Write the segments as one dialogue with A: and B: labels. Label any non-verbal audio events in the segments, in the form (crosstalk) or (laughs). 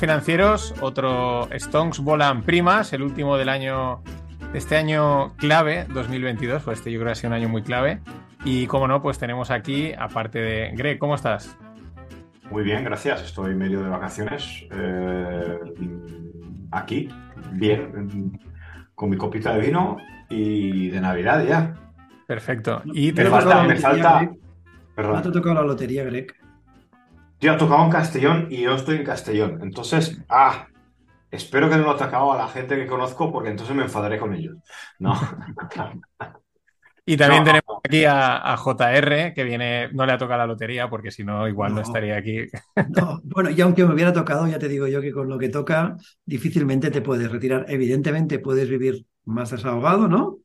A: 2, 1. Hola, no financieros. Otro Stonks Volan Primas, el último del año, de este año clave, 2022. Pues este yo creo que ha sido un año muy clave. Y como no, pues tenemos aquí, aparte de Greg, ¿cómo estás?
B: Muy bien, gracias. Estoy medio de vacaciones. eh, aquí, bien, con mi copita de vino y de Navidad ya.
A: Perfecto. Y
B: Me
A: tenemos
B: falta, me falta.
C: ¿No
B: Perdón.
C: te ha tocado la lotería, Greg?
B: Yo he tocado en Castellón y yo estoy en Castellón. Entonces, ah, espero que no lo he tocado a la gente que conozco porque entonces me enfadaré con ellos. No. (laughs)
A: y también
B: No.
A: tenemos aquí a, a JR, que viene, no le ha tocado la lotería, porque si no, igual no,
C: No.
A: estaría aquí. (laughs)
C: No, bueno, y aunque me hubiera tocado, ya te digo yo que con lo que toca difícilmente te puedes retirar. Evidentemente puedes vivir más desahogado, ¿no?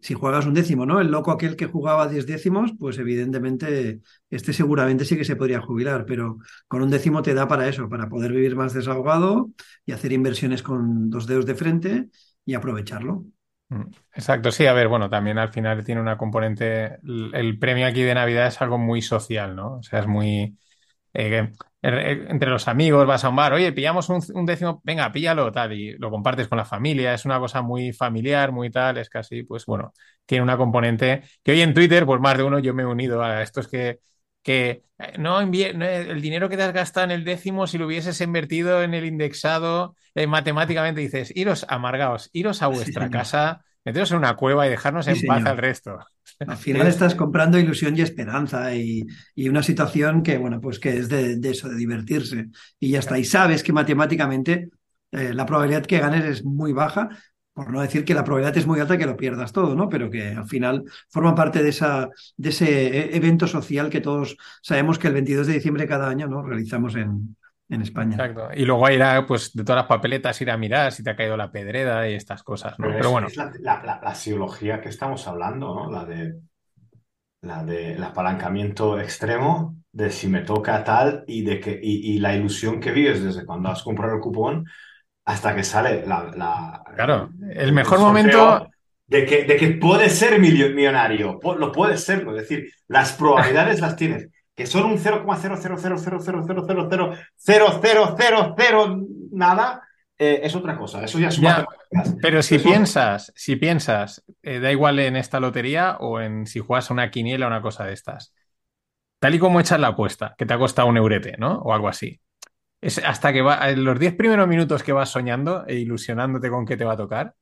C: Si juegas un décimo, ¿no? El loco aquel que jugaba 10 décimos, pues evidentemente este seguramente sí que se podría jubilar, pero con un décimo te da para eso, para poder vivir más desahogado y hacer inversiones con dos dedos de frente y aprovecharlo.
A: Mm, Exacto, sí, a ver, bueno, también al final tiene una componente, el, el premio aquí de Navidad es algo muy social, ¿no? O sea, es muy, eh, eh, entre los amigos vas a un bar, oye, pillamos un, un décimo, venga, píllalo, tal, y lo compartes con la familia, es una cosa muy familiar, muy tal, es casi, pues bueno, tiene una componente que hoy en Twitter, pues más de uno yo me he unido a estos que, que eh, no, envíe- no, el dinero que te has gastado en el décimo, si lo hubieses invertido en el indexado, eh, matemáticamente dices, iros amargaos, iros a vuestra casa, meteros en una cueva y dejarnos
C: Sí,
A: en paz al resto.
C: Al final estás comprando ilusión y esperanza y, y una situación que, bueno, pues que es de, de eso, de divertirse. Y ya está. Y sabes que matemáticamente eh, la probabilidad que ganes es muy baja, por no decir que la probabilidad es muy alta que lo pierdas todo, ¿no? Pero que al final forma parte de, esa, de ese e- evento social que todos sabemos que el 22 de diciembre cada año, ¿no? Realizamos en, en España.
A: Exacto. Y luego ir a, pues, de todas las papeletas, ir a mirar si te ha caído la pedrera y estas cosas, ¿no?
B: Pero
A: Pero
B: es,
A: bueno,
B: es la, la- la- la psicología que estamos hablando, ¿no? La de la del apalancamiento extremo, de si me toca tal y de que y, y la ilusión que vives desde cuando has comprado el cupón hasta que sale la, la-
A: claro, el mejor momento,
B: de que, de que puedes ser millonario, lo puedes ser, ¿no? es decir, las probabilidades las tienes, que son un 0,00000000000 nada, eh, es otra cosa, eso ya es
A: Ya, pero si
B: Eso-
A: piensas, si piensas, eh, da igual en esta lotería o en si juegas a una quiniela o una cosa de estas, tal y como echas la apuesta, que te ha costado un eurete, ¿no? O algo así. Es hasta que va, en los 10 primeros minutos que vas soñando e ilusionándote con qué te va a tocar,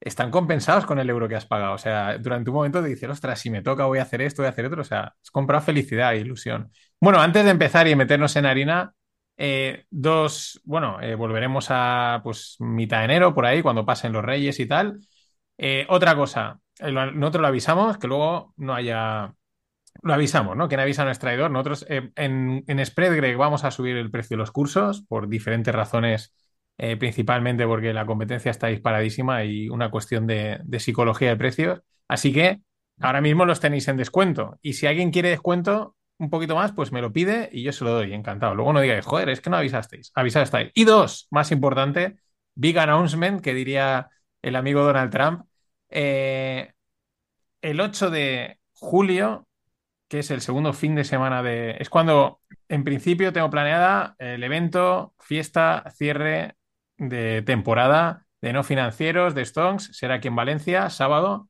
A: están compensados con el euro que has pagado. O sea, durante un momento te dices, ostras, si me toca voy a hacer esto, voy a hacer otro. O sea, has comprado felicidad e ilusión. Bueno, antes de empezar y meternos en harina, eh, dos, bueno, eh, volveremos a pues mitad de enero, por ahí, cuando pasen los Reyes y tal. Eh, otra cosa, nosotros lo avisamos, que luego no haya... Lo avisamos, ¿no? Quien avisa no es traidor. Nosotros en, en SpreadGreg vamos a subir el precio de los cursos por diferentes razones, eh, principalmente porque la competencia está disparadísima y una cuestión de, psicología de precios. Así que ahora mismo los tenéis en descuento. Y si alguien quiere descuento un poquito más, pues me lo pide y yo se lo doy, encantado. Luego no digáis, joder, es que no avisasteis. Avisad estáis. Y dos, más importante, big announcement, que diría el amigo Donald Trump. Eh, el 8 de julio que es el segundo fin de semana de... Es cuando, en principio, tengo planeada el evento, fiesta, cierre de temporada de no financieros, de Stonks. Será aquí en Valencia, sábado,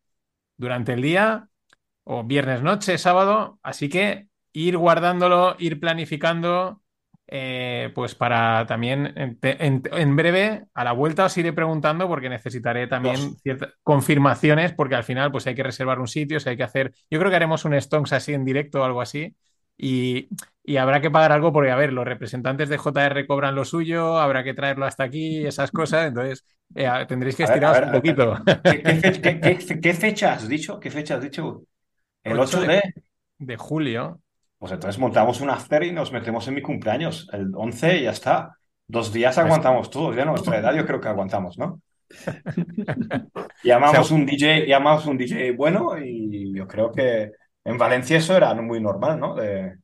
A: durante el día, o viernes noche, sábado. Así que ir guardándolo, ir planificando, eh, pues para también, en, en- en breve, a la vuelta os iré preguntando porque necesitaré también
B: Dos.
A: ciertas confirmaciones, porque al final pues hay que reservar un sitio, si hay que hacer, yo creo que haremos un Stonks así en directo o algo así, y, y habrá que pagar algo porque, a ver, los representantes de JR cobran lo suyo, habrá que traerlo hasta aquí, esas cosas, entonces eh, tendréis que estiraros un poquito.
B: ¿Qué, qué fe- qué- qué- qué fecha has dicho? ¿Qué fecha has dicho? El
A: 8
B: 8
A: de-
B: de...
A: Julio.
B: Pues entonces montamos un after y nos metemos en mi cumpleaños. El 11 y ya está. Dos días aguantamos todos. Ya nuestra edad yo creo que aguantamos, ¿no? (laughs) Llamamos un DJ, llamamos un DJ bueno y yo creo que en Valencia eso era muy normal, ¿no? De,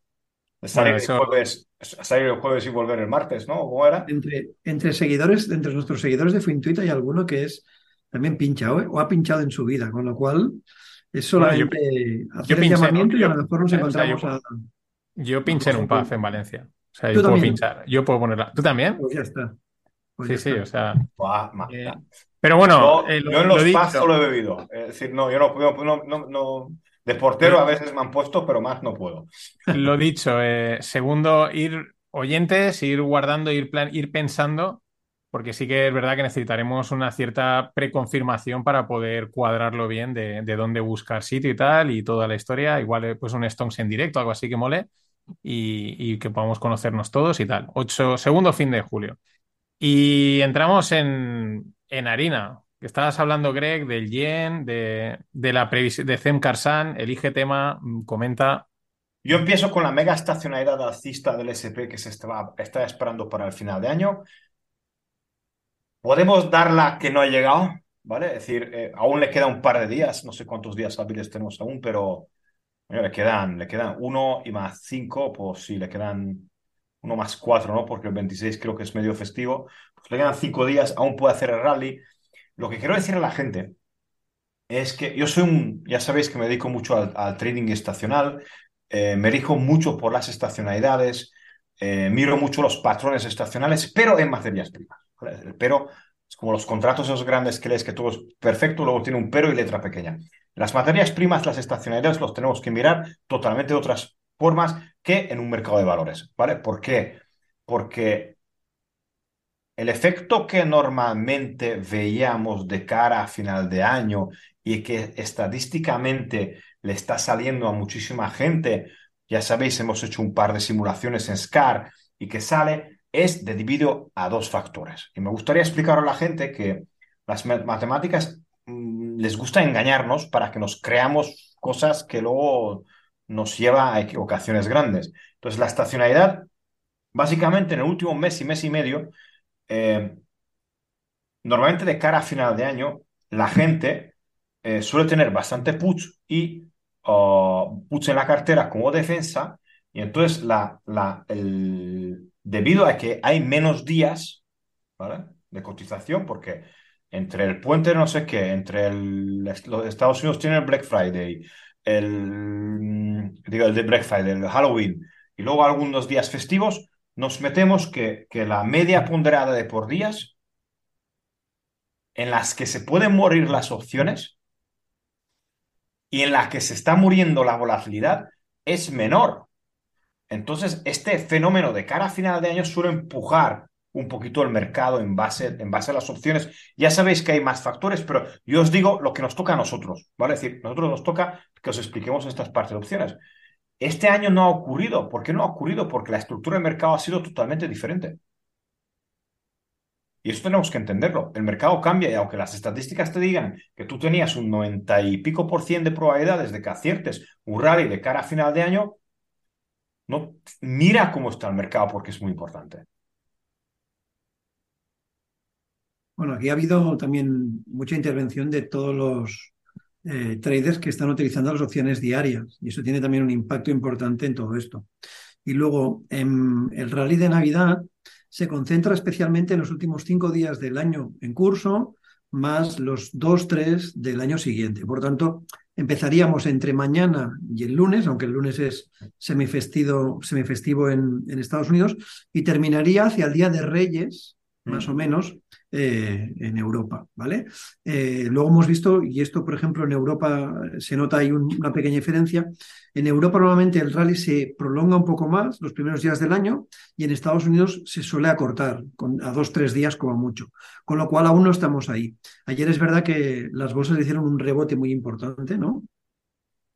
B: de salir,
A: Bueno, eso-
B: el jueves, salir el jueves y volver el martes, ¿no? ¿Cómo era?
C: Entre, entre seguidores, entre nuestros seguidores de Fintuit hay alguno que es también pinchado, ¿eh? o ha pinchado en su vida, con lo cual es
A: Bueno, yo-
C: solamente
A: yo
C: hacer el
A: pinché,
C: llamamiento y a
A: yo-
C: lo mejor nos
A: o sea,
C: encontramos
A: yo-
C: a...
A: Yo pinché en un pub en Valencia. O sea, yo puedo
C: también.
A: pinchar. Yo puedo ponerla. ¿Tú también?
C: Pues ya está. Pues
A: Sí,
C: ya
A: sí,
C: está.
A: o sea.
B: Buah,
A: eh, pero bueno,
B: Yo,
A: eh, lo,
B: yo en
A: lo
B: los
A: dicho.
B: pubs solo he bebido. Es decir, no, yo no, yo no, no, no- de portero a veces me han puesto, pero más no puedo.
A: Lo dicho, eh, segundo, ir oyentes, ir guardando, ir, plan, ir pensando, porque sí que es verdad que necesitaremos una cierta preconfirmación para poder cuadrarlo bien de, de dónde buscar sitio y tal, y toda la historia. Igual eh, pues un Stones en directo, algo así que mole, y, y que podamos conocernos todos y tal. Ocho, segundo fin de julio. Y entramos en, en harina. Estabas hablando, Greg, del yen, de, la previsión de Cem Karsan, elige tema, mm, comenta.
B: Yo empiezo con la mega estacionalidad alcista del SP que se estaba, está esperando para el final de año. Podemos darla que no ha llegado, ¿vale? Es decir, eh, aún le queda un par de días, no sé cuántos días hábiles tenemos aún, pero le quedan, le quedan uno y más cinco, pues sí, le quedan uno más cuatro, ¿no? Porque el 26 creo que es medio festivo. Pues le quedan cinco días, aún puede hacer el rally. Lo que quiero decir a la gente es que yo soy un, ya sabéis que me dedico mucho al, trading estacional, eh, me rijo mucho por las estacionalidades, eh, miro mucho los patrones estacionales, pero en materias primas. ¿vale? Pero es como los contratos esos grandes que lees que todo es perfecto, luego tiene un pero y letra pequeña. Las materias primas, las estacionalidades, los tenemos que mirar totalmente de otras formas que en un mercado de valores, ¿vale? ¿Por qué? Porque el efecto que normalmente veíamos de cara a final de año y que estadísticamente le está saliendo a muchísima gente, ya sabéis, hemos hecho un par de simulaciones en SCAR y que sale, es de debido a dos factores. Y me gustaría explicar a la gente que las matemáticas mmm, les gusta engañarnos para que nos creamos cosas que luego nos lleva a equivocaciones grandes. Entonces, la estacionalidad, básicamente en el último mes y mes y medio, eh, normalmente de cara a final de año, la gente eh, suele tener bastante puts y puts en la cartera como defensa, y entonces la, la, el, debido a que hay menos días ¿vale? de cotización, porque entre el puente no sé qué, entre los Estados Unidos tienen el Black Friday, el, digo, el de Black Friday, el Halloween, y luego algunos días festivos, nos metemos que, la media ponderada de por días en las que se pueden morir las opciones y en las que se está muriendo la volatilidad es menor. Entonces, este fenómeno de cara a final de año suele empujar un poquito el mercado en base, en base a las opciones. Ya sabéis que hay más factores, pero yo os digo lo que nos toca a nosotros, ¿vale? Es decir, nosotros nos toca que os expliquemos estas partes de opciones. Este año no ha ocurrido. ¿Por qué no ha ocurrido? Porque la estructura del mercado ha sido totalmente diferente. Y eso tenemos que entenderlo. El mercado cambia y aunque las estadísticas te digan que tú tenías un 90 y pico por cien de probabilidades de que aciertes un rally de cara a final de año, no, mira cómo está el mercado porque es muy importante.
C: Bueno, aquí ha habido también mucha intervención de todos los eh, traders que están utilizando las opciones diarias y eso tiene también un impacto importante en todo esto. Y luego, en el rally de Navidad se concentra especialmente en los últimos cinco días del año en curso, más los dos, tres del año siguiente. Por tanto, empezaríamos entre mañana y el lunes, aunque el lunes es semifestivo, en Estados Unidos, y terminaría hacia el Día de Reyes, más o menos, eh, en Europa, ¿vale? Eh, luego hemos visto, y esto, por ejemplo, en Europa se nota ahí un, una pequeña diferencia, en Europa normalmente el rally se prolonga un poco más los primeros días del año y en Estados Unidos se suele acortar con, a dos, tres días como mucho, con lo cual aún no estamos ahí. Ayer es verdad que las bolsas hicieron un rebote muy importante, ¿no?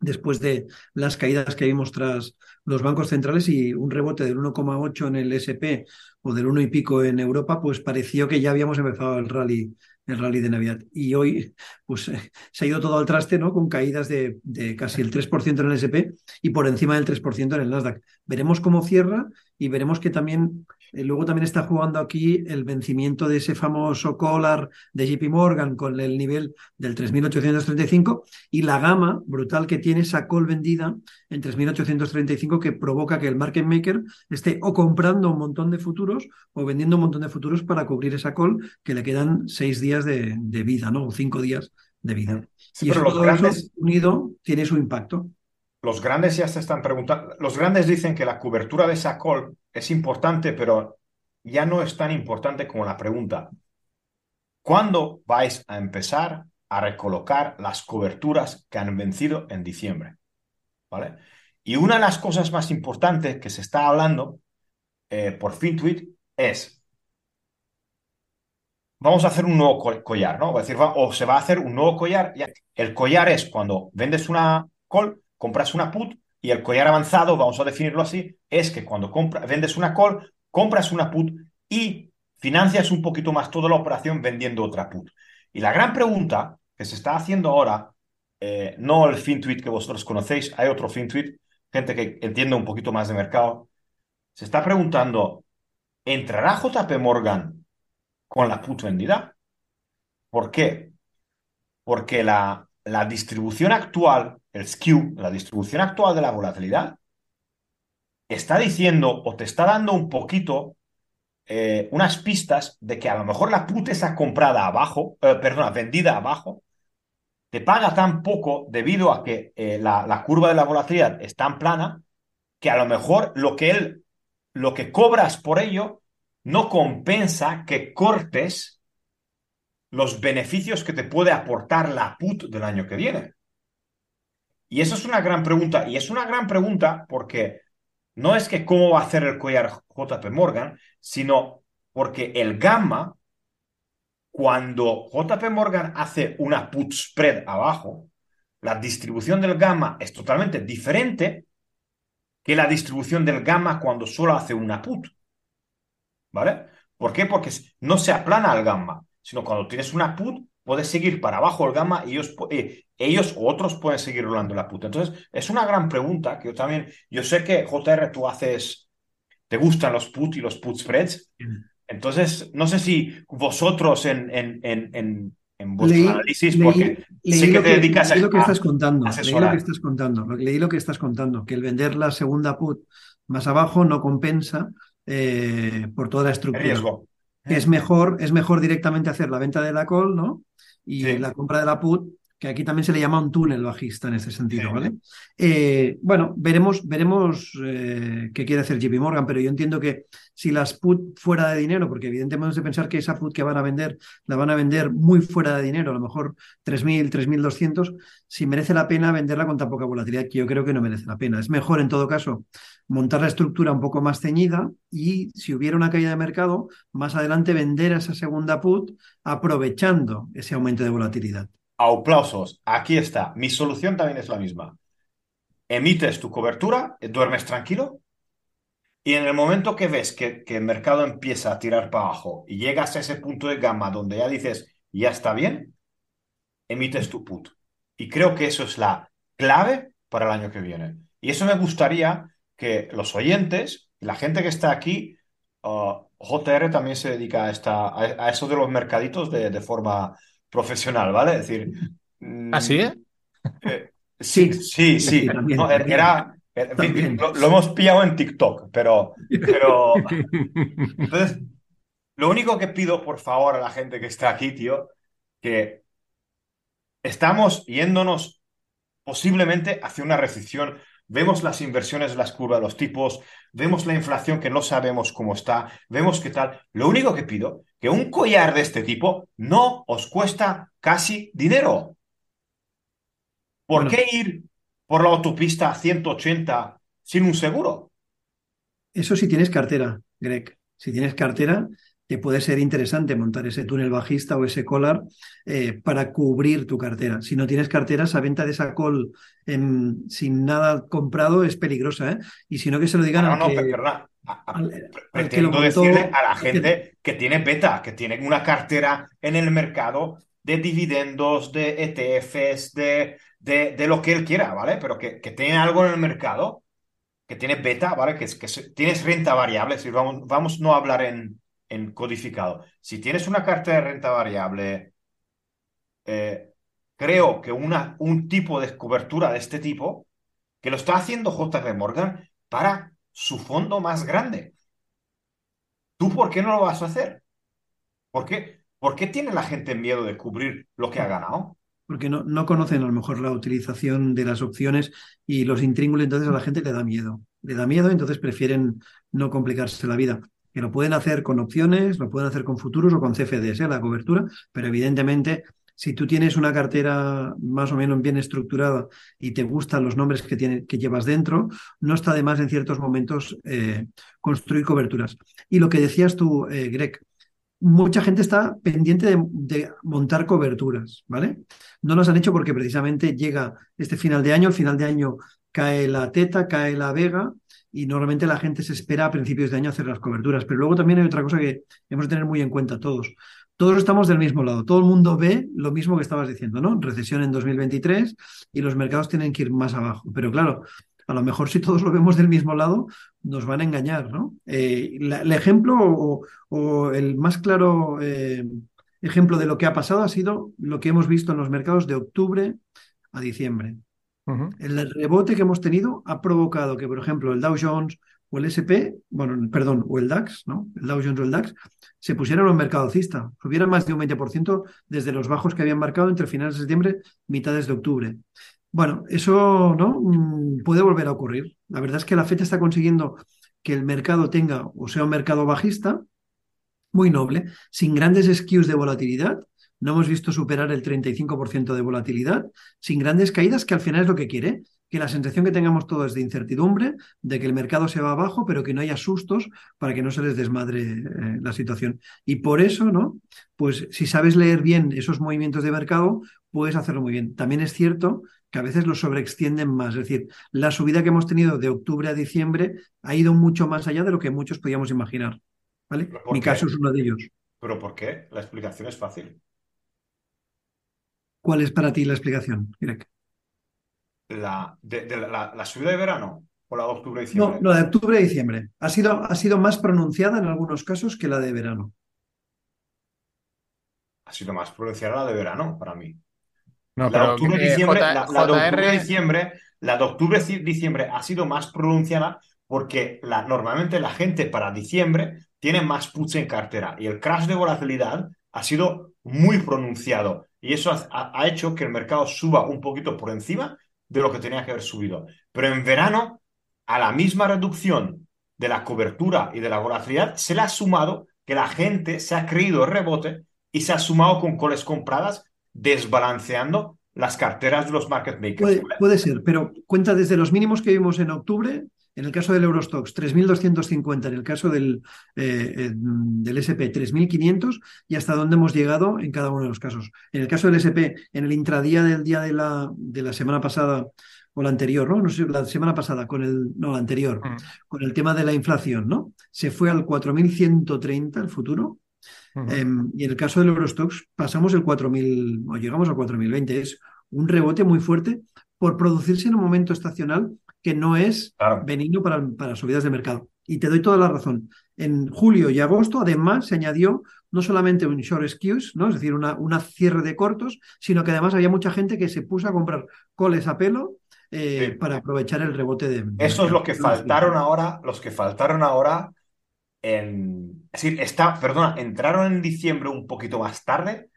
C: Después de las caídas que vimos tras los bancos centrales y un rebote del 1,8 en el SP o del 1 y pico en Europa, pues pareció que ya habíamos empezado el rally, el rally de Navidad. Y hoy pues (laughs) se ha ido todo al traste, ¿no? Con caídas de, de casi el 3% en el SP y por encima del 3% en el Nasdaq. Veremos cómo cierra y veremos que también eh, luego también está jugando aquí el vencimiento de ese famoso collar de JP Morgan con el nivel del 3.835 y la gama brutal que tiene esa call vendida en 3.835 que provoca que el market maker esté o comprando un montón de futuros o vendiendo un montón de futuros para cubrir esa call que le quedan seis días de, de vida, ¿no? O cinco días de vida.
B: Sí,
C: y eso, todo
B: grandes...
C: eso unido tiene su impacto.
B: Los grandes ya se están preguntando, los grandes dicen que la cobertura de esa call es importante, pero ya no es tan importante como la pregunta, ¿cuándo vais a empezar a recolocar las coberturas que han vencido en diciembre? ¿Vale? Y una de las cosas más importantes que se está hablando eh, por FinTweet es, vamos a hacer un nuevo collar, ¿no? decir, o se va a hacer un nuevo collar. El collar es cuando vendes una call, compras una put y el collar avanzado, vamos a definirlo así, es que cuando vendes una call, compras una put y financias un poquito más toda la operación vendiendo otra put. Y la gran pregunta que se está haciendo ahora, eh, no el FinTweet que vosotros conocéis, hay otro FinTweet, gente que entiende un poquito más de mercado, se está preguntando, ¿entrará JP Morgan con la put vendida? ¿Por qué? Porque la, la distribución actual, el skew, la distribución actual de la volatilidad, está diciendo o te está dando un poquito eh, unas pistas de que a lo mejor la put está comprada abajo, eh, perdona, vendida abajo, te paga tan poco debido a que eh, la, la, curva de la volatilidad es tan plana que a lo mejor lo que él, lo que cobras por ello no compensa que cortes los beneficios que te puede aportar la put del año que viene. Y eso es una gran pregunta. Y es una gran pregunta porque no es que cómo va a hacer el collar JP Morgan, sino porque el gamma, cuando JP Morgan hace una put spread abajo, la distribución del gamma es totalmente diferente que la distribución del gamma cuando solo hace una put. ¿Vale? ¿Por qué? Porque no se aplana el gamma, sino cuando tienes una put, puedes seguir para abajo el gamma y ellos, eh, ellos o otros pueden seguir rolando la put. Entonces, es una gran pregunta que yo también, yo sé que JR tú haces, te gustan los put y los put spreads. Entonces, no sé si vosotros en, en, en, en vuestro análisis, porque sé que, te dedicas
C: a. Leí lo que estás contando. Leí lo que estás contando. Leí lo que estás contando. Que el vender la segunda put más abajo no compensa eh, por toda la estructura.
B: riesgo.
C: Es mejor, es mejor directamente hacer la venta de la call, ¿no? Y la compra de la put que aquí también se le llama un túnel bajista en ese sentido, ¿vale? Eh, bueno, veremos, veremos eh, qué quiere hacer JP Morgan, pero yo entiendo que si las put fuera de dinero, porque evidentemente hemos de pensar que esa put que van a vender, la van a vender muy fuera de dinero, a lo mejor 3.000, 3.200, si merece la pena venderla con tan poca volatilidad, que yo creo que no merece la pena. Es mejor, en todo caso, montar la estructura un poco más ceñida y si hubiera una caída de mercado, más adelante vender esa segunda put aprovechando ese aumento de volatilidad.
B: Aplausos. Aquí está. Mi solución también es la misma. Emites tu cobertura, duermes tranquilo y en el momento que ves que, el mercado empieza a tirar para abajo y llegas a ese punto de gama donde ya dices, ya está bien, emites tu put. Y creo que eso es la clave para el año que viene. Y eso me gustaría que los oyentes, la gente que está aquí, uh, JR también se dedica a, eso de los mercaditos de forma profesional, ¿vale? Es decir.
A: ¿Ah, sí?
B: Eh, sí, sí, sí. era, lo, hemos pillado en TikTok, pero, pero. Entonces, lo único que pido, por favor, a la gente que está aquí, tío, que estamos yéndonos posiblemente hacia una recesión. Vemos las inversiones las curvas, los tipos, vemos la inflación que no sabemos cómo está, vemos qué tal. Lo único que pido, que un collar de este tipo no os cuesta casi dinero. ¿Por qué ir por la autopista a 180 sin un seguro?
C: Eso si tienes cartera, Greg. Si tienes cartera, te puede ser interesante montar ese túnel bajista o ese collar eh, para cubrir tu cartera. Si no tienes cartera, esa venta de esa call sin nada comprado es peligrosa. ¿eh? Y si no, que se lo digan
B: no, no, perdona. Pretendo decirle a la gente que... tiene beta, que tiene una cartera en el mercado de dividendos, de ETFs, de, de, lo que él quiera, ¿vale? Pero que, que tiene algo en el mercado, que tiene beta, ¿vale? Que, que tienes renta variable. Si vamos, vamos no a hablar en, en codificado. Si tienes una carta de renta variable, eh, creo que una, un tipo de cobertura de este tipo, que lo está haciendo JP Morgan para su fondo más grande. ¿Tú por qué no lo vas a hacer? ¿Por qué, ¿Por qué tiene la gente miedo de cubrir lo que ha ganado?
C: porque no, no conocen a lo mejor la utilización de las opciones y los intríngulos, entonces a la gente le da miedo. Le da miedo, entonces prefieren no complicarse la vida. Que lo pueden hacer con opciones, lo pueden hacer con futuros o con CFDs, ¿eh? la cobertura, pero evidentemente si tú tienes una cartera más o menos bien estructurada y te gustan los nombres que, que llevas dentro, no está de más en ciertos momentos eh, construir coberturas. Y lo que decías tú, eh, Greg, mucha gente está pendiente de, de, montar coberturas, ¿vale? No las han hecho porque precisamente llega este final de año, el final de año cae la teta, cae la vega y normalmente la gente se espera a principios de año hacer las coberturas. Pero luego también hay otra cosa que hemos de tener muy en cuenta todos todos estamos del mismo lado. Todo el mundo ve lo mismo que estabas diciendo, ¿no? Recesión en 2023 y los mercados tienen que ir más abajo. Pero claro, a lo mejor si todos lo vemos del mismo lado, nos van a engañar, ¿no? Eh, el ejemplo o, o, el más claro eh, ejemplo de lo que ha pasado ha sido lo que hemos visto en los mercados de octubre a diciembre. El rebote que hemos tenido ha provocado que, por ejemplo, el Dow Jones o el SP, bueno, perdón, o el DAX, ¿no? El Dow Jones o el DAX, se pusieron en un mercado alcista, subieron más de un 20% desde los bajos que habían marcado entre finales de septiembre, mitades de octubre. Bueno, eso no mm, puede volver a ocurrir. La verdad es que la FED está consiguiendo que el mercado tenga o sea un mercado bajista muy noble, sin grandes skews de volatilidad. No hemos visto superar el 35% de volatilidad, sin grandes caídas, que al final es lo que quiere, que la sensación que tengamos todo es de incertidumbre, de que el mercado se va abajo, pero que no haya sustos para que no se les desmadre eh, la situación. Y por eso, ¿no? Pues si sabes leer bien esos movimientos de mercado, puedes hacerlo muy bien. También es cierto que a veces los sobreextienden más. Es decir, la subida que hemos tenido de octubre a diciembre ha ido mucho más allá de lo que muchos podíamos imaginar. ¿Vale? Mi
B: qué?
C: caso es uno de ellos.
B: ¿Pero por qué? La explicación es fácil.
C: ¿Cuál es para ti la explicación, Greg?
B: La, de, de la, la, subida de verano o la de octubre y diciembre.
C: No, la de octubre y diciembre. Ha sido, ha sido más pronunciada en algunos casos que la de verano.
B: Ha sido más pronunciada la de verano para mí.
A: No,
B: la de octubre y diciembre,
A: J,
B: la, la de octubre
A: JR...
B: diciembre, la de octubre y diciembre ha sido más pronunciada porque la, normalmente la gente para diciembre tiene más puts en cartera y el crash de volatilidad ha sido muy pronunciado y eso ha, ha hecho que el mercado suba un poquito por encima de lo que tenía que haber subido. Pero en verano, a la misma reducción de la cobertura y de la volatilidad, se le ha sumado que la gente se ha creído el rebote y se ha sumado con coles compradas, desbalanceando las carteras de los market makers.
C: Puede, puede ser, pero cuenta desde los mínimos que vimos en octubre, en el caso del Eurostox 3.250, en el caso del, eh, del SP 3.500 y hasta dónde hemos llegado en cada uno de los casos. En el caso del SP, en el intradía del día de la, de la semana pasada o la anterior, ¿no? no sé, la semana pasada con el, no, la anterior, uh -huh. con el tema de la inflación, ¿no? Se fue al 4.130 el futuro. Uh -huh. eh, y en el caso del Eurostox pasamos el 4.000 o llegamos al 4.020. Es un rebote muy fuerte por producirse en un momento estacional que no es
B: claro.
C: benigno para, para, subidas de mercado. Y te doy toda la razón. En julio y agosto, además, se añadió no solamente un short skews, ¿no? es decir, una, una cierre de cortos, sino que además había mucha gente que se puso a comprar coles a pelo eh, sí. para aprovechar el rebote de.
B: Eso es lo que faltaron ahora, los que faltaron ahora en. Es decir, está, perdona, entraron en diciembre un poquito más tarde,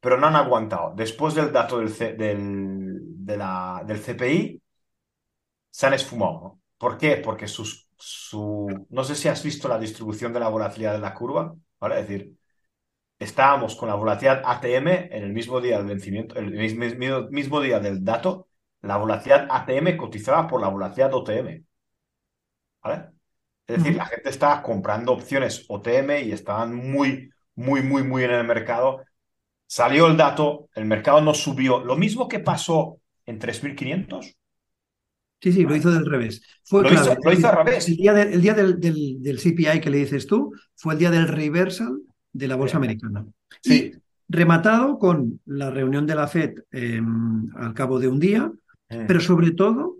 B: pero no han aguantado. Después del dato del, C, del, de la, del CPI, se han esfumado. ¿Por qué? Porque sus, su... No sé si has visto la distribución de la volatilidad de la curva, ¿vale? Es decir, estábamos con la volatilidad ATM en el mismo día del vencimiento, el mismo, mismo día del dato, la volatilidad ATM cotizaba por la volatilidad OTM. ¿Vale? Es decir, la gente estaba comprando opciones OTM y estaban muy, muy, muy, muy en el mercado. Salió el dato, el mercado no subió. Lo mismo que pasó en 3.500.
C: Sí, sí, lo hizo del revés. Fue
B: lo,
C: clave.
B: hizo, lo hizo al revés.
C: El día, de, el día del, del, del, CPI que le dices tú fue el día del reversal de la bolsa sí. americana.
B: Sí.
C: Y rematado con la reunión de la FED eh, al cabo de un día, eh. pero sobre todo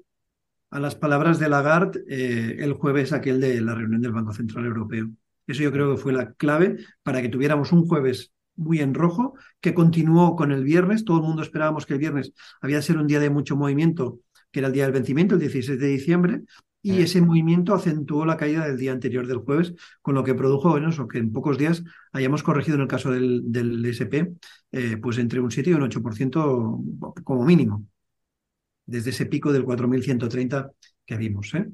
C: a las palabras de Lagarde eh, el jueves aquel de la reunión del Banco Central Europeo. Eso yo creo que fue la clave para que tuviéramos un jueves muy en rojo, que continuó con el viernes. Todo el mundo esperábamos que el viernes había de ser un día de mucho movimiento, que era el día del vencimiento, el 16 de diciembre, y ese movimiento acentuó la caída del día anterior del jueves, con lo que produjo bueno, eso, que en pocos días hayamos corregido en el caso del, del SP eh, pues entre un 7 y un 8% como mínimo, desde ese pico del 4.130 que vimos. ¿eh?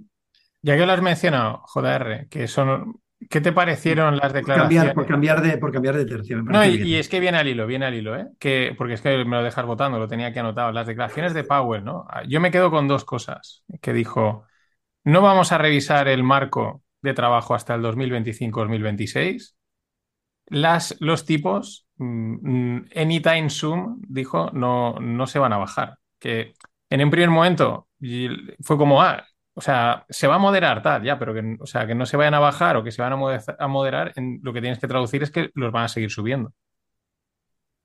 A: Ya que lo has mencionado, JR, que son ¿Qué te parecieron las declaraciones?
C: Por cambiar, de, por cambiar de tercio.
A: no, y, es que viene al hilo, viene al hilo, ¿eh? Que, porque es que me lo dejas votando, lo tenía que anotado. Las declaraciones de Powell, ¿no? Yo me quedo con dos cosas. Que dijo, no vamos a revisar el marco de trabajo hasta el 2025-2026. Las, los tipos, mm, mm, anytime soon, dijo, no, no se van a bajar. Que en un primer momento fue como, ah, o sea, se va a moderar tal, ya, pero que, o sea, que no se vayan a bajar o que se van a moderar, lo que tienes que traducir es que los van a seguir subiendo.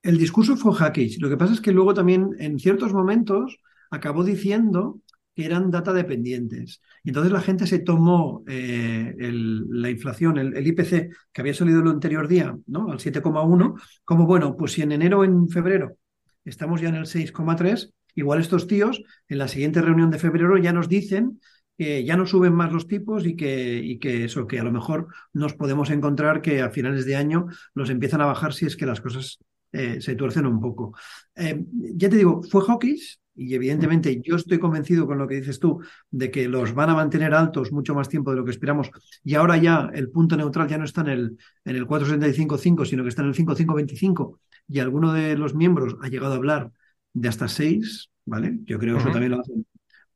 C: El discurso fue hackish. Lo que pasa es que luego también en ciertos momentos acabó diciendo que eran data dependientes. Y entonces la gente se tomó eh, la inflación, el, IPC, que había salido el anterior día, ¿no? Al 7,1, como bueno, pues si en enero o en febrero estamos ya en el 6,3, igual estos tíos en la siguiente reunión de febrero ya nos dicen que ya no suben más los tipos y que, y que eso, que a lo mejor nos podemos encontrar que a finales de año los empiezan a bajar si es que las cosas eh, se tuercen un poco. Eh, ya te digo, fue Hawkins y evidentemente yo estoy convencido con lo que dices tú de que los van a mantener altos mucho más tiempo de lo que esperamos y ahora ya el punto neutral ya no está en el, en el 475.5 sino que está en el 5525 y alguno de los miembros ha llegado a hablar de hasta 6, ¿vale? Yo creo que eso también lo hacen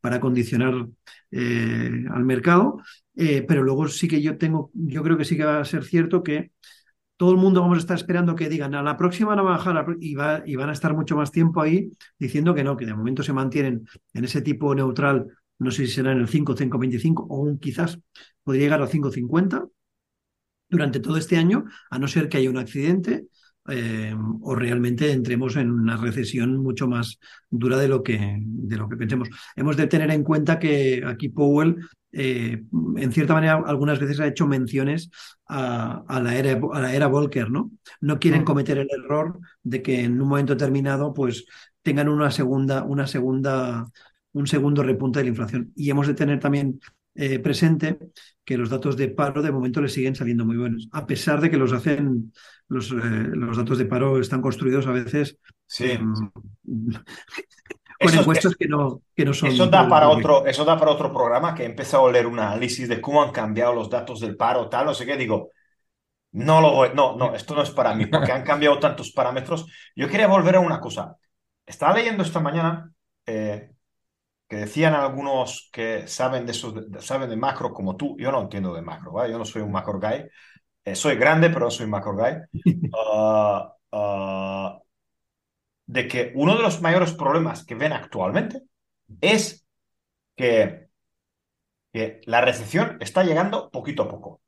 C: para condicionar eh, al mercado, eh, pero luego sí que yo tengo, yo creo que sí que va a ser cierto que todo el mundo vamos a estar esperando que digan a la próxima van a bajar y, va, y van a estar mucho más tiempo ahí diciendo que no, que de momento se mantienen en ese tipo neutral, no sé si será en el 5, 5,25 o un, quizás podría llegar a 5,50 durante todo este año, a no ser que haya un accidente eh, o realmente entremos en una recesión mucho más dura de lo que, de lo que pensemos. Hemos de tener en cuenta que aquí Powell, eh, en cierta manera, algunas veces ha hecho menciones a, la, era, a la era Volcker, ¿no? No quieren cometer el error de que en un momento determinado, pues tengan una segunda, una segunda, un segundo repunte de la inflación. Y hemos de tener también eh, presente que los datos de paro de momento le siguen saliendo muy buenos, a pesar de que los hacen, los, eh, los datos de paro están construidos a veces
D: sí. (laughs)
C: con encuestas que no, que no son.
B: Eso da, para otro, eso da para otro programa que he empezado a leer un análisis de cómo han cambiado los datos del paro, tal, no sé qué, digo. No lo voy, no, no, esto no es para mí, porque han cambiado tantos parámetros. Yo quería volver a una cosa. Estaba leyendo esta mañana eh, que decían algunos que saben de, eso, saben de macro como tú, yo no entiendo de macro, ¿vale? yo no soy un macro guy, eh, soy grande pero no soy un macro guy, (laughs) ah, ah, de que uno de los mayores problemas que ven actualmente es que, que la recesión está llegando poquito a poco.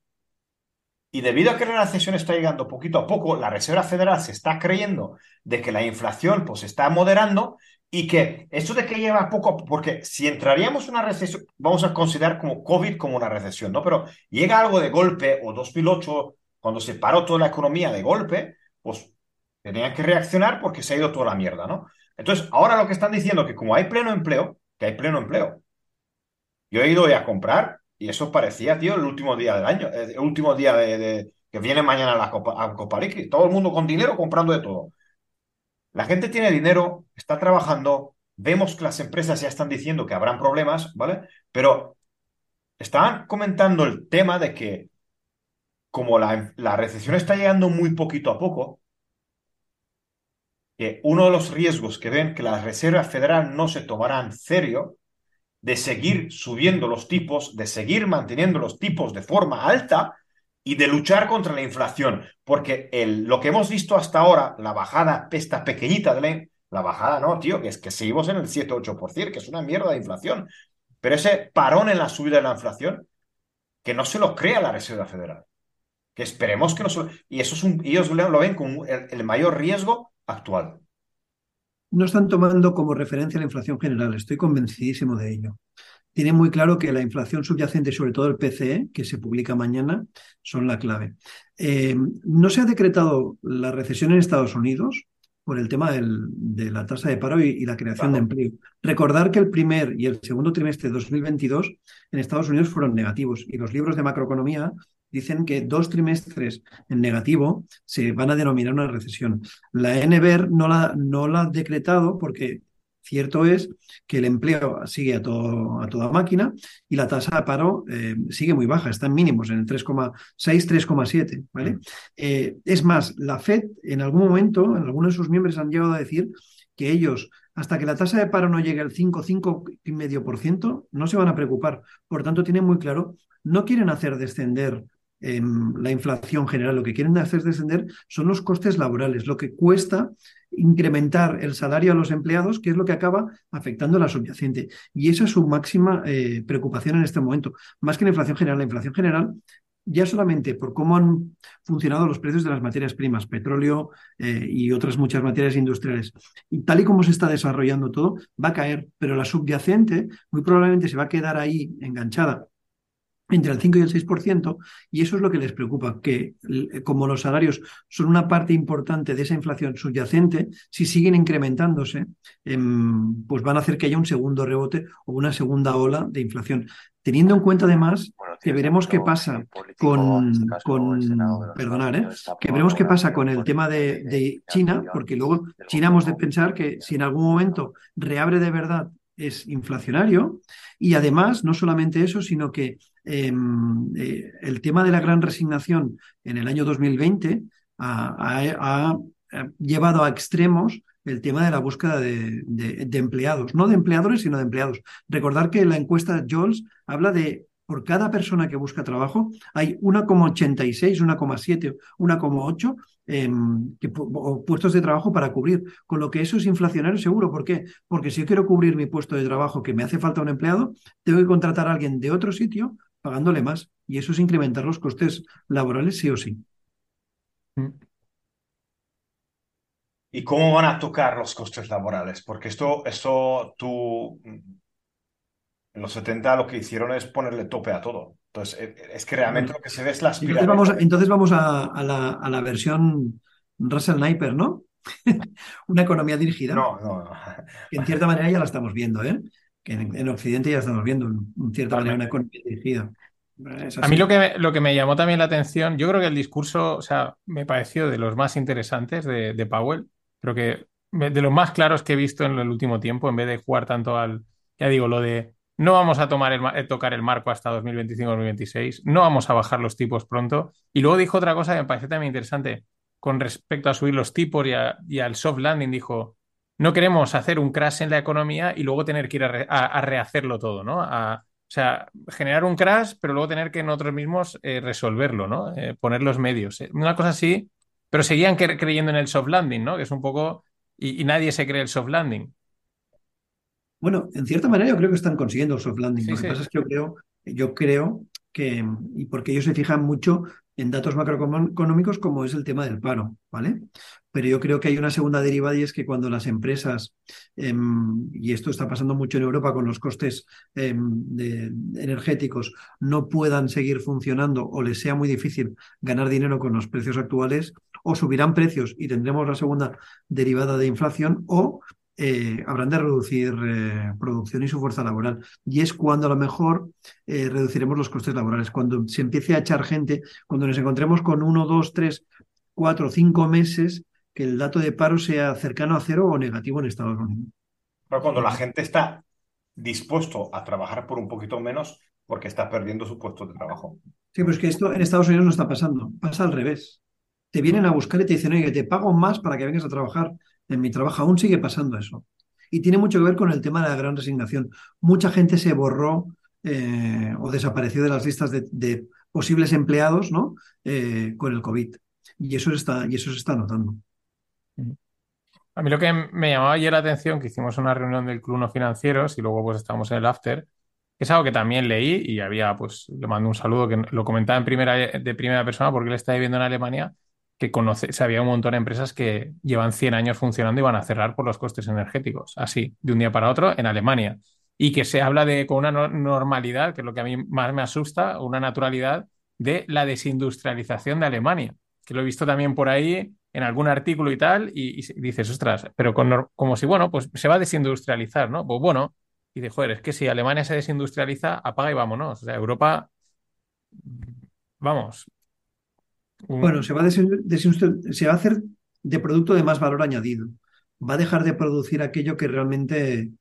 B: Y debido a que la recesión está llegando poquito a poco, la Reserva Federal se está creyendo de que la inflación pues está moderando y que esto de que lleva poco, porque si entraríamos en una recesión, vamos a considerar como COVID como una recesión, ¿no? Pero llega algo de golpe, o 2008, cuando se paró toda la economía de golpe, pues tenían que reaccionar porque se ha ido toda la mierda, ¿no? Entonces, ahora lo que están diciendo que como hay pleno empleo, que hay pleno empleo, yo he ido a comprar y eso parecía, tío, el último día del año, el último día de, que viene mañana la Copa, a Copa todo el mundo con dinero comprando de todo. La gente tiene dinero, está trabajando, vemos que las empresas ya están diciendo que habrán problemas, ¿vale? Pero estaban comentando el tema de que como la, la recesión está llegando muy poquito a poco, que uno de los riesgos que ven que la Reserva Federal no se tomará en serio de seguir subiendo los tipos, de seguir manteniendo los tipos de forma alta, y de luchar contra la inflación, porque lo que hemos visto hasta ahora, la bajada, esta pequeñita de la, la bajada, no, tío, que es que seguimos en el 7-8%, que es una mierda de inflación, pero ese parón en la subida de la inflación, que no se lo crea la Reserva Federal, que esperemos que no se Y eso es un, ellos lo ven como el mayor riesgo actual.
C: No están tomando como referencia la inflación general, estoy convencidísimo de ello tiene muy claro que la inflación subyacente, sobre todo el PCE, que se publica mañana, son la clave. Eh, no se ha decretado la recesión en Estados Unidos, por el tema del- de la tasa de paro y, y la creación
B: Claro.
C: de empleo. Recordar que el primer y el segundo trimestre de 2022 en Estados Unidos fueron negativos y los libros de macroeconomía dicen que dos trimestres en negativo se van a denominar una recesión. La NBER no la, no la ha decretado porque cierto es que el empleo sigue a, todo, a toda máquina y la tasa de paro eh, sigue muy baja, está en mínimos, en el 3,6, 3,7, ¿vale? Eh, es más, la Fed en algún momento, en algunos de sus miembros han llegado a decir que ellos, hasta que la tasa de paro no llegue al 5, 5,5%, no se van a preocupar. Por tanto, tienen muy claro, no quieren hacer descender la inflación general, lo que quieren hacer descender son los costes laborales, lo que cuesta incrementar el salario a los empleados, que es lo que acaba afectando a la subyacente. Y esa es su máxima eh, preocupación en este momento, más que la inflación general. La inflación general ya solamente por cómo han funcionado los precios de las materias primas, petróleo eh, y otras muchas materias industriales. Y tal y como se está desarrollando todo, va a caer, pero la subyacente muy probablemente se va a quedar ahí enganchada entre el 5 y el 6%, y eso es lo que les preocupa, que como los salarios son una parte importante de esa inflación subyacente, si siguen incrementándose, eh, pues van a hacer que haya un segundo rebote o una segunda ola de inflación. Teniendo en cuenta además
E: Bueno,
C: que veremos qué pasa
E: político,
C: con,
E: este caso,
C: con
E: Senado
C: perdonar, ¿eh? Que veremos qué pasa con el tema de, de China, porque luego China hemos de pensar que si en algún momento reabre de verdad es inflacionario y además no solamente eso, sino que eh, eh, el tema de la gran resignación en el año 2020 ha, llevado a extremos el tema de la búsqueda de, empleados, no de empleadores, sino de empleados. Recordar que la encuesta Jols habla de por cada persona que busca trabajo hay 1,86, 1,7, 1,8 eh, que, puestos de trabajo para cubrir, con lo que eso es inflacionario seguro. ¿Por qué? Porque si yo quiero cubrir mi puesto de trabajo que me hace falta un empleado, tengo que contratar a alguien de otro sitio pagándole más. Y eso es incrementar los costes laborales sí o sí.
B: ¿Y cómo van a tocar los costes laborales? Porque esto, esto tú, en los 70 lo que hicieron es ponerle tope a todo. Entonces, es que realmente lo que se ve es la
C: entonces vamos, entonces vamos a, a, la, a la versión Russell Sniper, ¿no? (laughs) Una economía dirigida.
B: No, no, no.
C: En cierta manera ya la estamos viendo, ¿eh? Que en, en Occidente ya estamos viendo, en cierta manera, una economía dirigida.
A: A mí lo que, lo que me llamó también la atención, yo creo que el discurso, o sea, me pareció de los más interesantes de, de Powell. Creo que de los más claros que he visto en el último tiempo, en vez de jugar tanto al, ya digo, lo de no vamos a tomar el, tocar el marco hasta 2025-2026, no vamos a bajar los tipos pronto. Y luego dijo otra cosa que me pareció también interesante con respecto a subir los tipos y, a, y al soft landing. Dijo, no queremos hacer un crash en la economía y luego tener que ir a, re, a, a rehacerlo todo, ¿no? A, o sea, generar un crash, pero luego tener que nosotros mismos eh, resolverlo, ¿no? Eh, poner los medios. Eh, una cosa así, pero seguían cre creyendo en el soft landing, ¿no? Que es un poco... Y, y nadie se cree el soft landing.
C: Bueno, en cierta manera yo creo que están consiguiendo el soft landing.
A: Sí,
C: Lo que
A: sí.
C: pasa es que yo creo, yo creo que, y porque ellos se fijan mucho en datos macroeconómicos como es el tema del paro, ¿vale? Pero yo creo que hay una segunda derivada y es que cuando las empresas, eh, y esto está pasando mucho en Europa con los costes de, energéticos, no puedan seguir funcionando o les sea muy difícil ganar dinero con los precios actuales, o subirán precios y tendremos la segunda derivada de inflación, o eh, habrán de reducir eh, producción y su fuerza laboral. Y es cuando a lo mejor eh, reduciremos los costes laborales, cuando se empiece a echar gente, cuando nos encontremos con uno, dos, tres, cuatro, cinco meses que el dato de paro sea cercano a cero o negativo en Estados Unidos.
B: Pero cuando la gente está dispuesto a trabajar por un poquito menos porque está perdiendo su puesto de trabajo.
C: Sí, pero es que esto en Estados Unidos no está pasando, pasa al revés. Te vienen a buscar y te dicen, oye, te pago más para que vengas a trabajar en mi trabajo. Aún sigue pasando eso. Y tiene mucho que ver con el tema de la gran resignación. Mucha gente se borró eh, o desapareció de las listas de, posibles empleados ¿no? Eh, con el COVID. Y eso, está, y eso se está notando.
A: A mí lo que me llamaba ayer la atención, que hicimos una reunión del Club No Financieros y luego pues estamos en el after, es algo que también leí y había, pues, le mando un saludo, que lo comentaba en primera, de primera persona porque él está viviendo en Alemania, que conoce, sabía un montón de empresas que llevan 100 años funcionando y van a cerrar por los costes energéticos, así, de un día para otro en Alemania. Y que se habla de con una no normalidad, que es lo que a mí más me asusta, una naturalidad de la desindustrialización de Alemania. que lo he visto también por ahí en algún artículo y tal, y, dices, ostras, pero como si, bueno, pues se va a desindustrializar, ¿no? Pues bueno, y de joder, es que si Alemania se desindustrializa, apaga y vámonos. O sea, Europa, vamos.
C: Bueno, se va, a se va a hacer de producto de más valor añadido. Va a dejar de producir aquello que realmente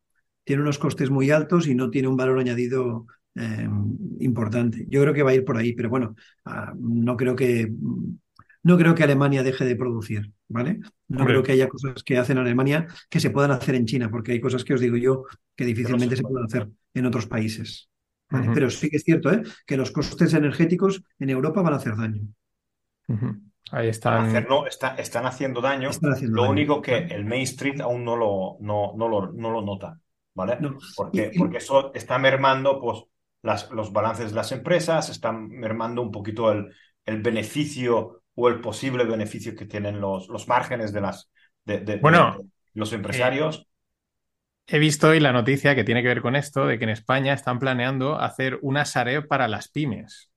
C: tiene unos costes muy altos y no tiene un valor añadido eh, importante. Yo creo que va a ir por ahí, pero bueno, ah, no creo que no creo que Alemania deje de producir, ¿vale? No
A: Hombre.
C: creo que haya cosas que hacen en Alemania que se puedan hacer en China, porque hay cosas que os digo yo que difícilmente se pueden hacer en otros países. Pero sí que es cierto, ¿eh? que los costes energéticos en Europa van a hacer daño.
A: Ahí
B: Están,
A: están.
B: hacer- no, está- están haciendo daño.
C: Están haciendo
B: lo
C: daño.
B: único que el mainstream aún no lo, no, no lo, no lo nota, ¿vale?
C: No.
B: Porque,
C: Y- y-
B: porque eso está mermando pues, las, los balances de las empresas, está mermando un poquito el, el beneficio o el posible beneficio que tienen los, los márgenes de, las, de, de- de-
A: Bueno,
B: de los empresarios.
A: He visto hoy la noticia que tiene que ver con esto, de que en España están planeando hacer una Sareb para las pymes.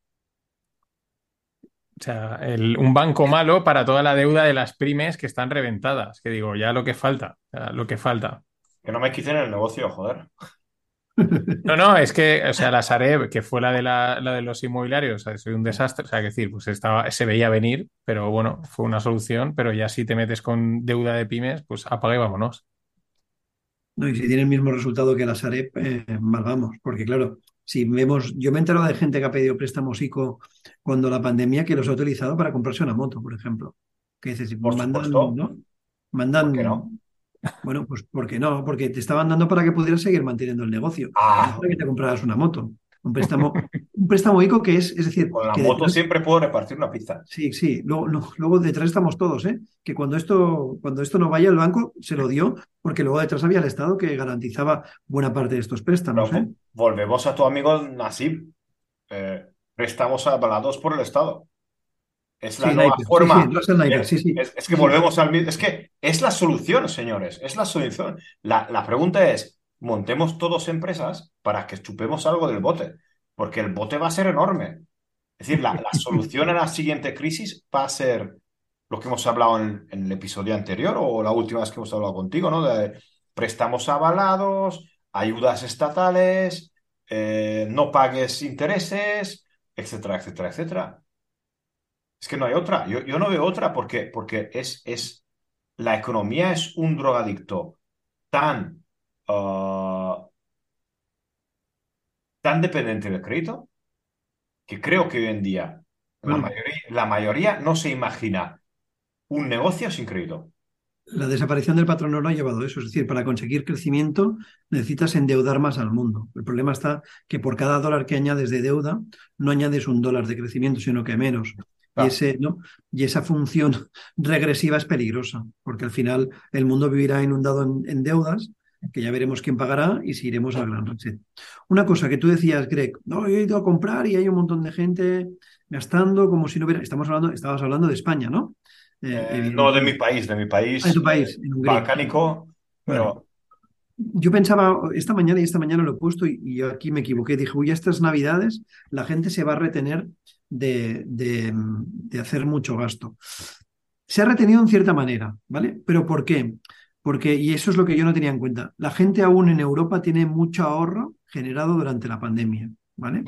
A: O sea, el- un banco malo para toda la deuda de las pymes que están reventadas. Que digo, ya lo que falta, lo que falta.
B: Que no me quiten el negocio, joder.
A: No, no, es que, o sea, la Sareb, que fue la de, la, la de los inmobiliarios, o sea, soy un desastre, o sea, que decir, pues estaba, se veía venir, pero bueno, fue una solución, pero ya si te metes con deuda de pymes, pues apaga y vámonos.
C: No, y si tiene el mismo resultado que la Sareb, eh, mal vamos, porque claro, si vemos, yo me he enterado de gente que ha pedido préstamos ICO cuando la pandemia que los ha utilizado para comprarse una moto, por ejemplo. Que dices,
B: Por
C: mandan,
B: supuesto.
C: ¿no? Mandan,
B: ¿Por qué no?
C: bueno, pues ¿por qué no? Porque te estaban dando para que pudieras seguir manteniendo el negocio,
B: Ah,
C: para que te compraras una moto. Un préstamo, (laughs) un préstamo ICO que es, es decir,
B: con la
C: que
B: moto
C: detrás-
B: siempre puedo repartir una pizza.
C: Sí, sí. Luego, no, luego detrás estamos todos, ¿eh? Que cuando esto, cuando esto no vaya, el banco se lo dio, porque luego detrás había el Estado que garantizaba buena parte de estos préstamos,
B: Pero
C: ¿eh?
B: volvemos a tu amigo Nasib. Eh, préstamos avalados por el Estado. Es la
C: Sí,
B: nueva forma.
C: sí, sí,
B: es, que volvemos al mismo. Es que es la solución, señores. Es la solución. La, la pregunta es: montemos todos empresas para que chupemos algo del bote. Porque el bote va a ser enorme. Es decir, la, la (laughs) solución a la siguiente crisis va a ser lo que hemos hablado en, en el episodio anterior o la última vez que hemos hablado contigo, ¿no? De préstamos avalados, ayudas estatales, eh, no pagues intereses, etcétera, etcétera, etcétera. Es que no hay otra. Yo, yo no veo otra porque, porque es, es, la economía es un drogadicto tan, ah, tan dependiente del crédito que creo que hoy en día la mayoría, la mayoría no se imagina un negocio sin crédito.
C: La desaparición del patrón oro ha llevado a eso. Es decir, para conseguir crecimiento necesitas endeudar más al mundo. El problema está que por cada dólar que añades de deuda, no añades un dólar de crecimiento, sino que menos. Y, ese, ¿no? y esa función (laughs) regresiva es peligrosa, porque al final el mundo vivirá inundado en, en deudas, que ya veremos quién pagará y si iremos al gran reset. Una cosa que tú decías, Greg, no, yo he ido a comprar y hay un montón de gente gastando como si no hubiera. Estamos hablando, estabas hablando de España, ¿no? Eh,
B: Eh, no de mi país, de mi país,
C: Ah, de tu país, en Hungría.
B: balcánico, pero
C: Yo pensaba esta mañana y esta mañana lo he puesto y, y yo aquí me equivoqué. Dije, uy, estas navidades la gente se va a retener de, de- de hacer mucho gasto. Se ha retenido en cierta manera, ¿vale? ¿Pero por qué? Porque, y eso es lo que yo no tenía en cuenta, la gente aún en Europa tiene mucho ahorro generado durante la pandemia, ¿vale?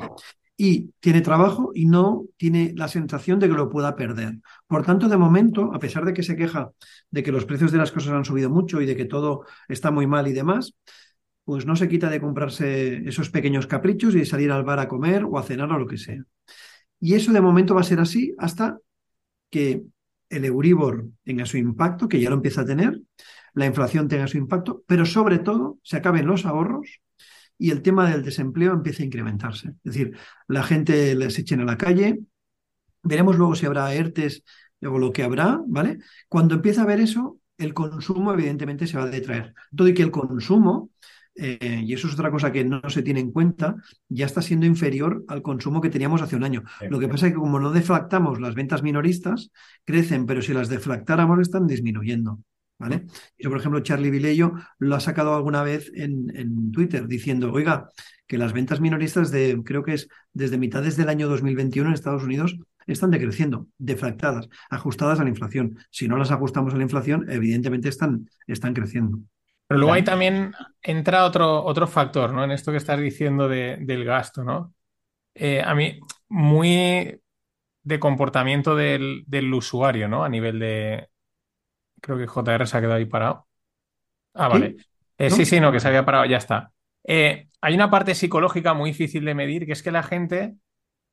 C: Y tiene trabajo y no tiene la sensación de que lo pueda perder. Por tanto, de momento, a pesar de que se queja de que los precios de las cosas han subido mucho y de que todo está muy mal y demás, pues no se quita de comprarse esos pequeños caprichos y de salir al bar a comer o a cenar o lo que sea. Y eso de momento va a ser así hasta que el Euribor tenga su impacto, que ya lo empieza a tener, la inflación tenga su impacto, pero sobre todo se acaben los ahorros y el tema del desempleo empiece a incrementarse. Es decir, la gente les echen a la calle, veremos luego si habrá ERTES o lo que habrá, ¿vale? Cuando empieza a ver eso, el consumo evidentemente se va a detraer. Todo y que el consumo, eh, y eso es otra cosa que no se tiene en cuenta, ya está siendo inferior al consumo que teníamos hace un año.
B: Sí.
C: Lo que pasa es que como no deflactamos las ventas minoristas, crecen, pero si las deflactáramos están disminuyendo. ¿Vale? Eso, por ejemplo, Charlie Vilello lo ha sacado alguna vez en, en Twitter diciendo, oiga, que las ventas minoristas de, creo que es desde mitades del año 2021 en Estados Unidos, están decreciendo, deflactadas, ajustadas a la inflación. Si no las ajustamos a la inflación, evidentemente están, están creciendo.
A: Pero luego ahí también entra otro, otro factor, ¿no? En esto que estás diciendo de- del gasto, ¿no? Eh, a mí, muy de comportamiento del, del usuario, ¿no? A nivel de... Creo que JR se ha quedado ahí parado. Ah, vale.
C: ¿Sí?
A: Eh,
C: ¿No?
A: sí, sí, no, que se había parado, ya está. Eh, hay una parte psicológica muy difícil de medir, que es que la gente,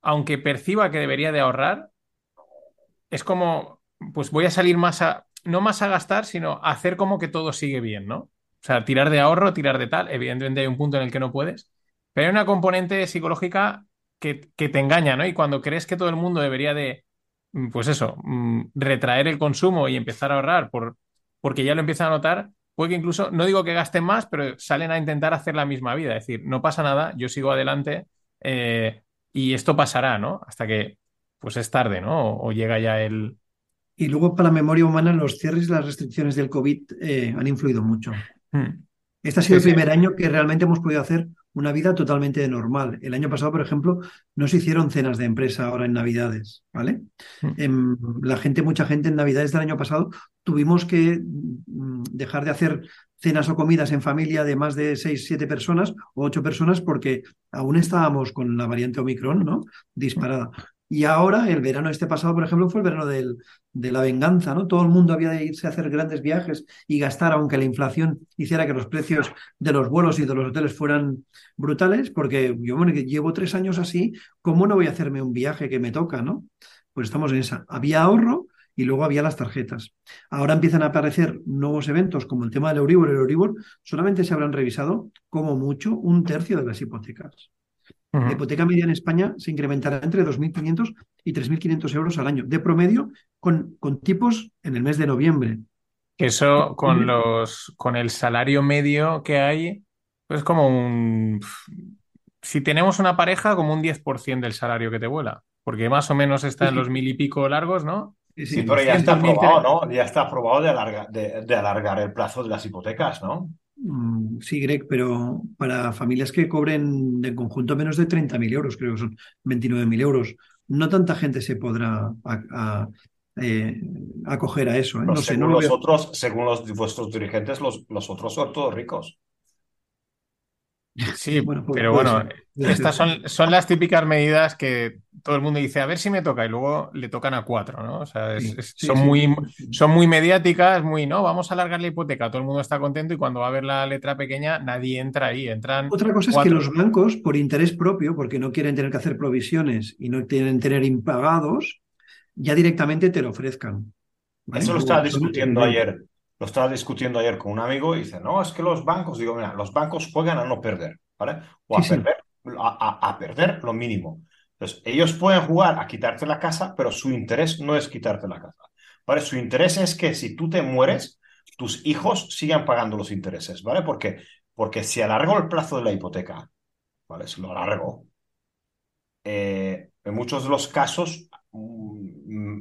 A: aunque perciba que debería de ahorrar, es como, pues voy a salir más a, no más a gastar, sino a hacer como que todo sigue bien, ¿no? O sea, tirar de ahorro, tirar de tal. Evidentemente hay un punto en el que no puedes, pero hay una componente psicológica que, que te engaña, ¿no? Y cuando crees que todo el mundo debería de, pues eso, mm, retraer el consumo y empezar a ahorrar por, porque ya lo empiezan a notar, puede que incluso, no digo que gasten más, pero salen a intentar hacer la misma vida. Es decir, no pasa nada, yo sigo adelante eh, y esto pasará, ¿no? Hasta que, pues es tarde, ¿no? O, o llega ya el...
C: Y luego para la memoria humana, los cierres y las restricciones del COVID eh, han influido mucho.
A: Hmm.
C: Este ha sido
A: Sí,
C: el
A: sí.
C: primer año que realmente hemos podido hacer una vida totalmente normal. El año pasado, por ejemplo, no se hicieron cenas de empresa ahora en Navidades, ¿vale?
A: Mm.
C: Em, la gente, mucha gente en Navidades del año pasado tuvimos que mm, dejar de hacer cenas o comidas en familia de más de seis, siete personas o ocho personas porque aún estábamos con la variante Omicron, ¿no? Disparada. Y ahora, el verano este pasado, por ejemplo, fue el verano del- de la venganza, ¿no? Todo el mundo había de irse a hacer grandes viajes y gastar, aunque la inflación hiciera que los precios de los vuelos y de los hoteles fueran brutales, porque yo bueno, llevo tres años así, ¿cómo no voy a hacerme un viaje que me toca, ¿no? Pues estamos en esa. Había ahorro y luego había las tarjetas. Ahora empiezan a aparecer nuevos eventos como el tema del Euribor. El Euribor solamente se habrán revisado como mucho un tercio de las hipotecas. La hipoteca media en España se incrementará entre 2.500 y 3.500 euros al año, de promedio, con, con tipos en el mes de noviembre.
A: Eso con los, con el salario medio que hay, pues como un, si tenemos una pareja, como un 10% del salario que te vuela, porque más o menos está en los mil y pico largos, ¿no?
C: Sí,
B: Sí,
C: sí.
B: pero ya está
A: 200.000
B: aprobado, ¿no? Ya está aprobado de, alarga- de, de alargar el plazo de las hipotecas, ¿no?
C: Mm, Sí, Greg, pero para familias que cobren de conjunto menos de 30.000 euros, creo que son 29.000 euros, no tanta gente se podrá a- a, eh, acoger a eso. ¿eh? No sé,
B: según
C: no lo
B: los
C: veo.
B: otros, según los, vuestros dirigentes, los, los otros son todos ricos.
A: Sí, (laughs)
C: Bueno,
A: pero bueno,
C: puede
A: estas son, son las típicas medidas que todo el mundo dice, a ver si me toca, y luego le tocan a cuatro, ¿no? O sea, es-
C: Sí,
A: es-
C: sí,
A: son
C: sí,
A: muy,
C: sí.
A: son muy mediáticas, muy, no, vamos a alargar la hipoteca, todo el mundo está contento y cuando va a ver la letra pequeña, nadie entra ahí, entran
C: Otra cosa es que los bancos, por interés propio, porque no quieren tener que hacer provisiones y no quieren tener impagados, ya directamente te lo ofrezcan. ¿vale?
B: Eso lo estaba discutiendo ayer. Lo estaba discutiendo ayer con un amigo y dice, no, es que los bancos, digo, mira, los bancos juegan a no perder, ¿vale? O a
C: Sí,
B: perder, a, a- a perder lo mínimo. Entonces, ellos pueden jugar a quitarte la casa, pero su interés no es quitarte la casa, ¿vale? Su interés es que si tú te mueres, tus hijos sigan pagando los intereses, ¿vale? Porque, porque si alargo el plazo de la hipoteca, ¿vale? Si lo alargo, eh, en muchos de los casos, mm,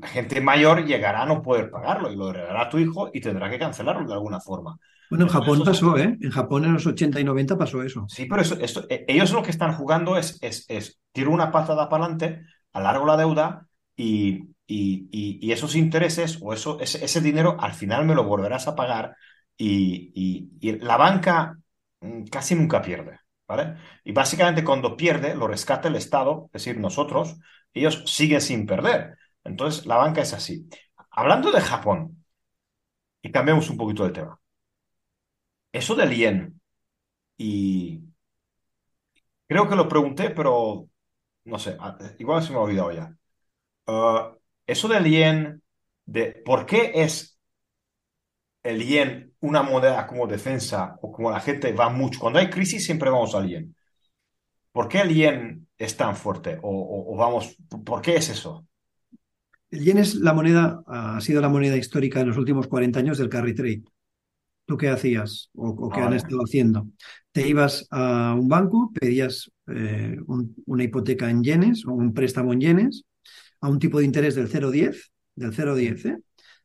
B: gente mayor llegará a no poder pagarlo y lo heredará a tu hijo y tendrá que cancelarlo de alguna forma.
C: Bueno, en Japón pasó, ¿eh? En Japón en los 80 y 90 pasó eso.
B: Sí, pero eso, esto- eh, ellos lo que están jugando es, es, es tiro una patada para adelante, alargo la deuda y, y, y- y esos intereses o eso, ese, ese dinero al final me lo volverás a pagar y, y- y la banca mm, casi nunca pierde, ¿vale? Y básicamente cuando pierde lo rescata el Estado, es decir, nosotros, ellos siguen sin perder. Entonces la banca es así. Hablando de Japón, y cambiamos un poquito de tema. Eso del yen y Creo que lo pregunté, pero no sé, a- igual se me ha olvidado ya. Ah, eso del yen, de por qué es el yen una moneda como defensa o como la gente va mucho. Cuando hay crisis siempre vamos al yen. ¿Por qué el yen es tan fuerte? O vamos, ¿por qué es eso?
C: El yen es la moneda, ha sido la moneda histórica en los últimos 40 años del carry trade. ¿Tú qué hacías o, o qué
B: Ah,
C: han
B: vale.
C: estado haciendo? Te ibas a un banco, pedías eh, un- una hipoteca en yenes o un préstamo en yenes a un tipo de interés del 0,10, del 0,10, ¿eh?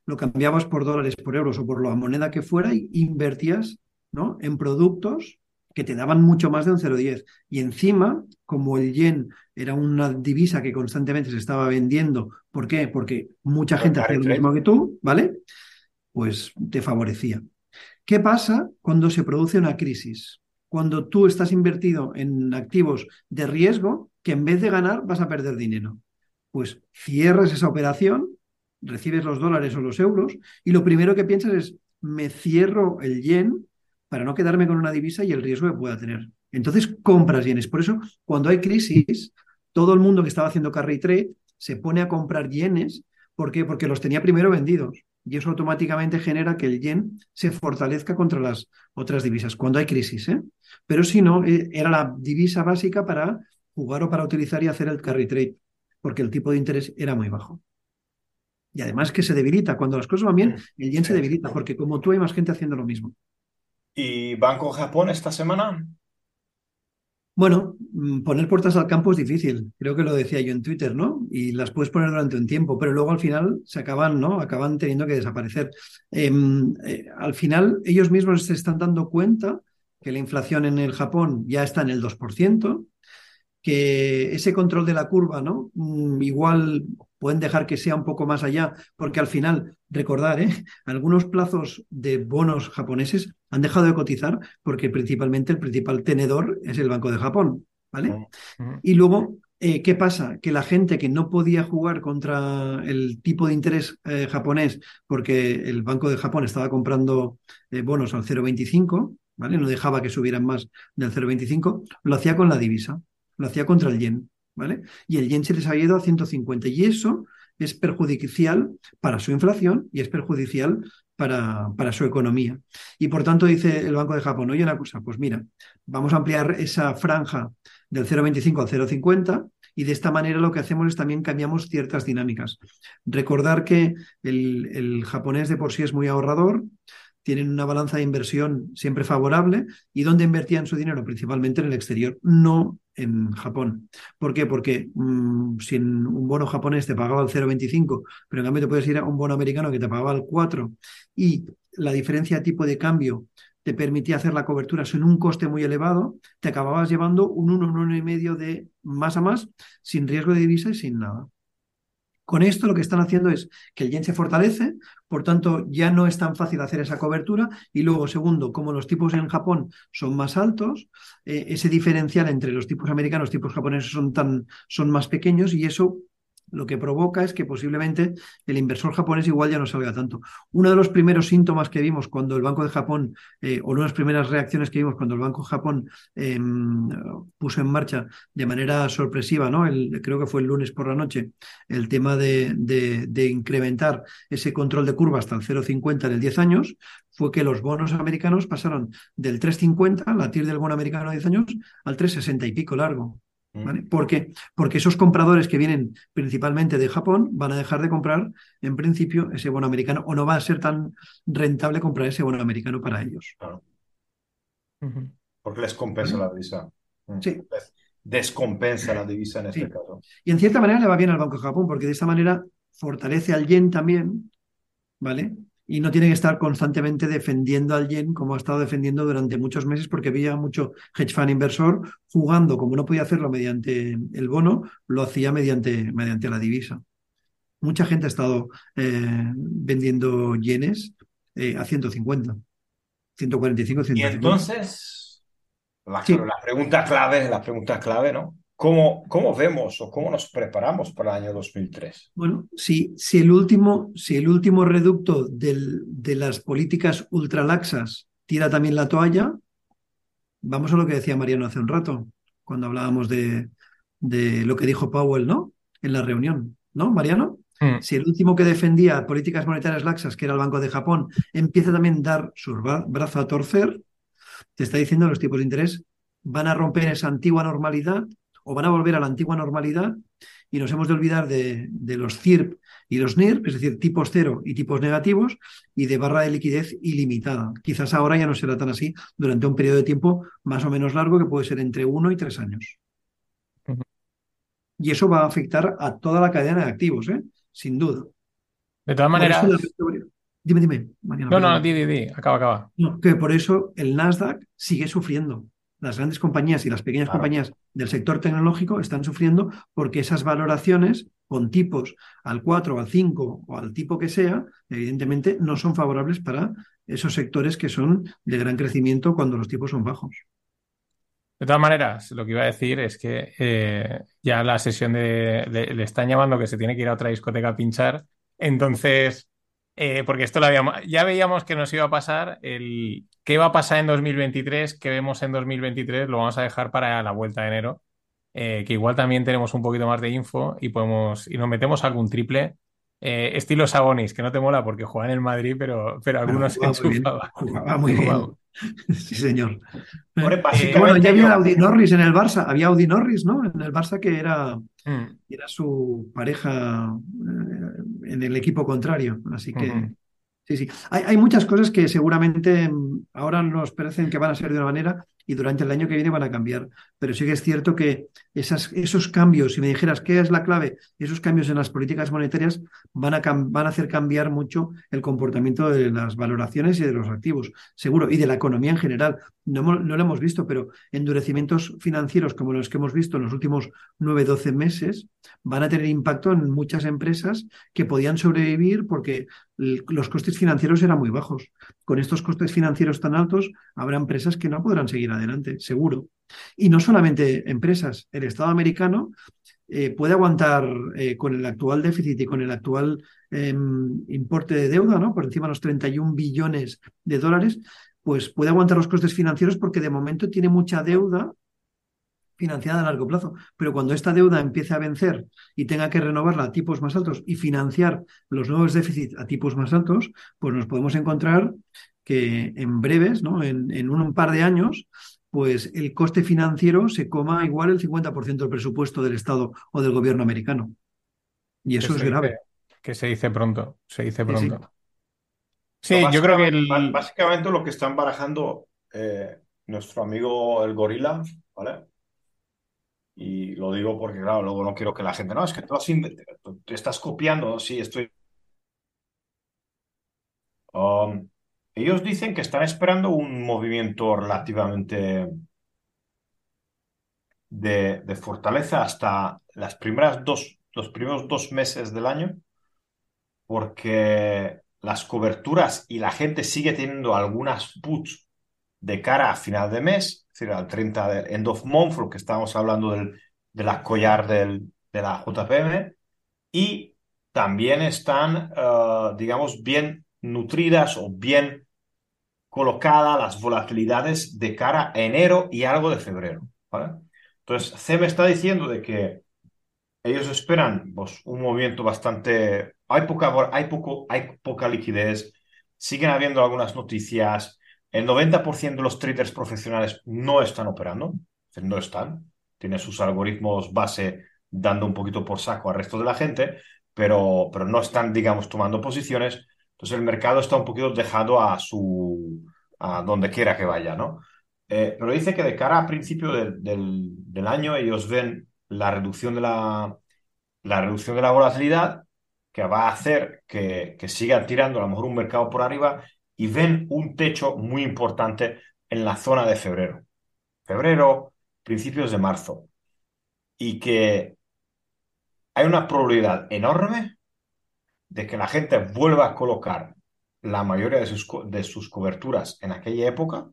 C: lo cambiabas por dólares, por euros o por la moneda que fuera y invertías ¿no? en productos que te daban mucho más de un 0,10. Y encima, como el yen era una divisa que constantemente se estaba vendiendo, ¿por qué? Porque mucha gente hacía lo mismo que tú, ¿vale? Pues te favorecía. ¿Qué pasa cuando se produce una crisis? Cuando tú estás invertido en activos de riesgo que en vez de ganar vas a perder dinero. Pues cierras esa operación recibes los dólares o los euros y lo primero que piensas es, me cierro el yen para no quedarme con una divisa y el riesgo que pueda tener. Entonces compras yenes. Por eso, cuando hay crisis, todo el mundo que estaba haciendo carry trade se pone a comprar yenes. ¿Por qué? Porque los tenía primero vendidos. Y eso automáticamente genera que el yen se fortalezca contra las otras divisas, cuando hay crisis. ¿eh? Pero si no, eh, era la divisa básica para jugar o para utilizar y hacer el carry trade, porque el tipo de interés era muy bajo. Y además que se debilita. Cuando las cosas van bien, mm. el yen se debilita, porque como tú hay más gente haciendo lo mismo.
B: ¿Y Banco Japón esta semana?
C: Bueno, mm, poner puertas al campo es difícil. Creo que lo decía yo en Twitter, ¿no? Y las puedes poner durante un tiempo, pero luego al final se acaban, ¿no? Acaban teniendo que desaparecer. Em, eh, al final, ellos mismos se están dando cuenta que la inflación en el Japón ya está en el 2%, que ese control de la curva, ¿no? Mm, igual pueden dejar que sea un poco más allá, porque al final, recordar, ¿eh? algunos plazos de bonos japoneses han dejado de cotizar porque principalmente el principal tenedor es el Banco de Japón, ¿vale? Y luego, eh, ¿qué pasa? Que la gente que no podía jugar contra el tipo de interés eh, japonés porque el Banco de Japón estaba comprando eh, bonos al 0,25, ¿vale? No dejaba que subieran más del 0,25, lo hacía con la divisa, lo hacía contra el yen. Y el yen se les ha ido a 150 y eso es perjudicial para su inflación y es perjudicial para, para, su economía. Y por tanto dice el Banco de Japón, oye una cosa, pues mira, vamos a ampliar esa franja del 0,25 al 0,50 y de esta manera lo que hacemos es también cambiamos ciertas dinámicas. Recordar que el japonés de por sí es muy ahorrador, tienen una balanza de inversión siempre favorable y donde invertían su dinero principalmente en el exterior, no en Japón. ¿Por qué? Porque mm, si en un bono japonés te pagaba el 0,25, pero en cambio te puedes ir a un bono americano que te pagaba el 4 y la diferencia de tipo de cambio te permitía hacer la cobertura sin un coste muy elevado, te acababas llevando un 1, un 1,5 de más a más, sin riesgo de divisa y sin nada. Con esto lo que están haciendo es que el yen se fortalece, por tanto ya no es tan fácil hacer esa cobertura. Y luego, segundo, como los tipos en Japón son más altos, eh, ese diferencial entre los tipos americanos y los tipos japoneses son, tan, son más pequeños y eso lo que provoca es que posiblemente el inversor japonés igual ya no salga tanto. Uno de los primeros síntomas que vimos cuando el Banco de Japón, eh, o una de las primeras reacciones que vimos cuando el Banco de Japón em, puso en marcha de manera sorpresiva, ¿no? El, creo que fue el lunes por la noche, el tema de, de incrementar ese control de curva hasta el 0,50 en el 10 años, fue que los bonos americanos pasaron del 3,50, la TIR del bono americano de 10 años, al 3,60 y pico largo. ¿Vale? ¿Por qué? Porque esos compradores que vienen principalmente de Japón van a dejar de comprar, en principio, ese bono americano, o no va a ser tan rentable comprar ese bono americano para ellos. Claro.
B: Porque les compensa la divisa.
C: Mm. Sí.
B: descompensa la divisa en este caso.
C: Y en cierta manera le va bien al Banco de Japón, porque de esta manera fortalece al yen también, ¿vale? Y no tiene que estar constantemente defendiendo al yen como ha estado defendiendo durante muchos meses porque había mucho hedge fund inversor jugando, como no podía hacerlo mediante el bono, lo hacía mediante, mediante la divisa. Mucha gente ha estado eh, vendiendo yenes eh, a 150, 145, 150.
B: Y entonces, la, la pregunta clave, la pregunta clave, ¿no? ¿Cómo, ¿Cómo, vemos o cómo nos preparamos para el año 2003?
C: Bueno, si, si, el, último, si el último reducto del, de las políticas ultralaxas tira también la toalla, vamos a lo que decía Mariano hace un rato, cuando hablábamos de, de lo que dijo Powell, ¿no? En la reunión, ¿no, Mariano? Hmm. Si el último que defendía políticas monetarias laxas, que era el Banco de Japón, empieza también a dar su brazo a torcer, te está diciendo que los tipos de interés van a romper esa antigua normalidad o van a volver a la antigua normalidad y nos hemos de olvidar de, los CIRP y los NIRP, es decir, tipos cero y tipos negativos, y de barra de liquidez ilimitada. Quizás ahora ya no será tan así durante un periodo de tiempo más o menos largo que puede ser entre uno y tres años. Y eso va a afectar a toda la cadena de activos, ¿eh? sin duda.
A: De todas maneras.
C: Dime, dime, Mariano,
A: No, no, di, di, di. Acaba, acaba.
C: No, que por eso el Nasdaq sigue sufriendo. Las grandes compañías y las pequeñas
B: Claro.
C: compañías del sector tecnológico están sufriendo porque esas valoraciones con tipos al 4 o al 5 o al tipo que sea, evidentemente no son favorables para esos sectores que son de gran crecimiento cuando los tipos son bajos.
A: De todas maneras, lo que iba a decir es que eh, ya la sesión de, le, le están llamando que se tiene que ir a otra discoteca a pinchar. Entonces, eh, porque esto lo habíamos, ya veíamos que nos iba a pasar el qué va a pasar en 2023, qué vemos en 2023, lo vamos a dejar para la vuelta de enero, eh, que igual también tenemos un poquito más de info y podemos y nos metemos algún triple. eh, estilo Sabonis, que no te mola porque juega en el Madrid, pero, pero
C: Pero
A: algunos (laughs) se
C: jugaba muy bien,
A: enchufaba.
C: jugaba muy bien. Sí, señor. Eh, bueno, ya había Audi Norris en el Barça, había Audi Norris, ¿no? En el Barça que era,
A: Mm.
C: era su pareja eh, en el equipo contrario. Así que sí, sí. Hay, hay muchas cosas que seguramente mm, ahora nos parecen que van a ser de una manera y durante el año que viene van a cambiar. Pero sí que es cierto que esas, esos cambios, si me dijeras qué es la clave, esos cambios en las políticas monetarias van a, van a hacer cambiar mucho el comportamiento de las valoraciones y de los activos, seguro, y de la economía en general. No, no lo hemos visto, pero endurecimientos financieros como los que hemos visto en los últimos 9, 12 meses van a tener impacto en muchas empresas que podían sobrevivir porque los costes financieros eran muy bajos. Con estos costes financieros tan altos, habrá empresas que no podrán seguir adelante, seguro. Y no solamente empresas, el Estado americano eh, puede aguantar eh, con el actual déficit y con el actual eh, importe de deuda, ¿no? Por encima de los 31 billones de dólares, pues puede aguantar los costes financieros porque de momento tiene mucha deuda financiada a largo plazo. Pero cuando esta deuda empiece a vencer y tenga que renovarla a tipos más altos y financiar los nuevos déficits a tipos más altos, pues nos podemos encontrar que en breves, ¿no? En, en un par de años, pues el coste financiero se coma igual el 50% del presupuesto del Estado o del gobierno americano. Y eso es grave.
A: dice- que se dice pronto, se dice pronto. Sí, yo creo que
B: básicamente-
A: el...
B: ba- Básicamente lo que están barajando eh, nuestro amigo el gorila, ¿vale? Y lo digo porque, claro, luego no quiero que la gente, no, es que tú, has tú estás copiando, sí, estoy... Um, ellos dicen que están esperando un movimiento relativamente de, de fortaleza hasta las primeras dos, los primeros dos meses del año, porque las coberturas y la gente sigue teniendo algunas puts de cara a final de mes, es decir, al 30 de end of month, lo que estábamos hablando del, de la collar del, de la JPM, y también están, eh, digamos, bien nutridas o bien colocadas las volatilidades de cara a enero y algo de febrero. Entonces, CEM está diciendo de que ellos esperan pues, un movimiento bastante... Hay poca, hay, poco, hay poca liquidez, siguen habiendo algunas noticias, el 90% de los traders profesionales no están operando, no están, tienen sus algoritmos base dando un poquito por saco al resto de la gente, pero, pero no están, digamos, tomando posiciones, entonces el mercado está un poquito dejado a su... a donde quiera que vaya, ¿no? Eh, pero dice que de cara a principio del, del año ellos ven la reducción de la, la reducción de la volatilidad que va a hacer que, que sigan tirando a lo mejor un mercado por arriba y ven un techo muy importante en la zona de febrero. Febrero, principios de marzo. Y que hay una probabilidad enorme de que la gente vuelva a colocar la mayoría de sus, de sus coberturas en aquella época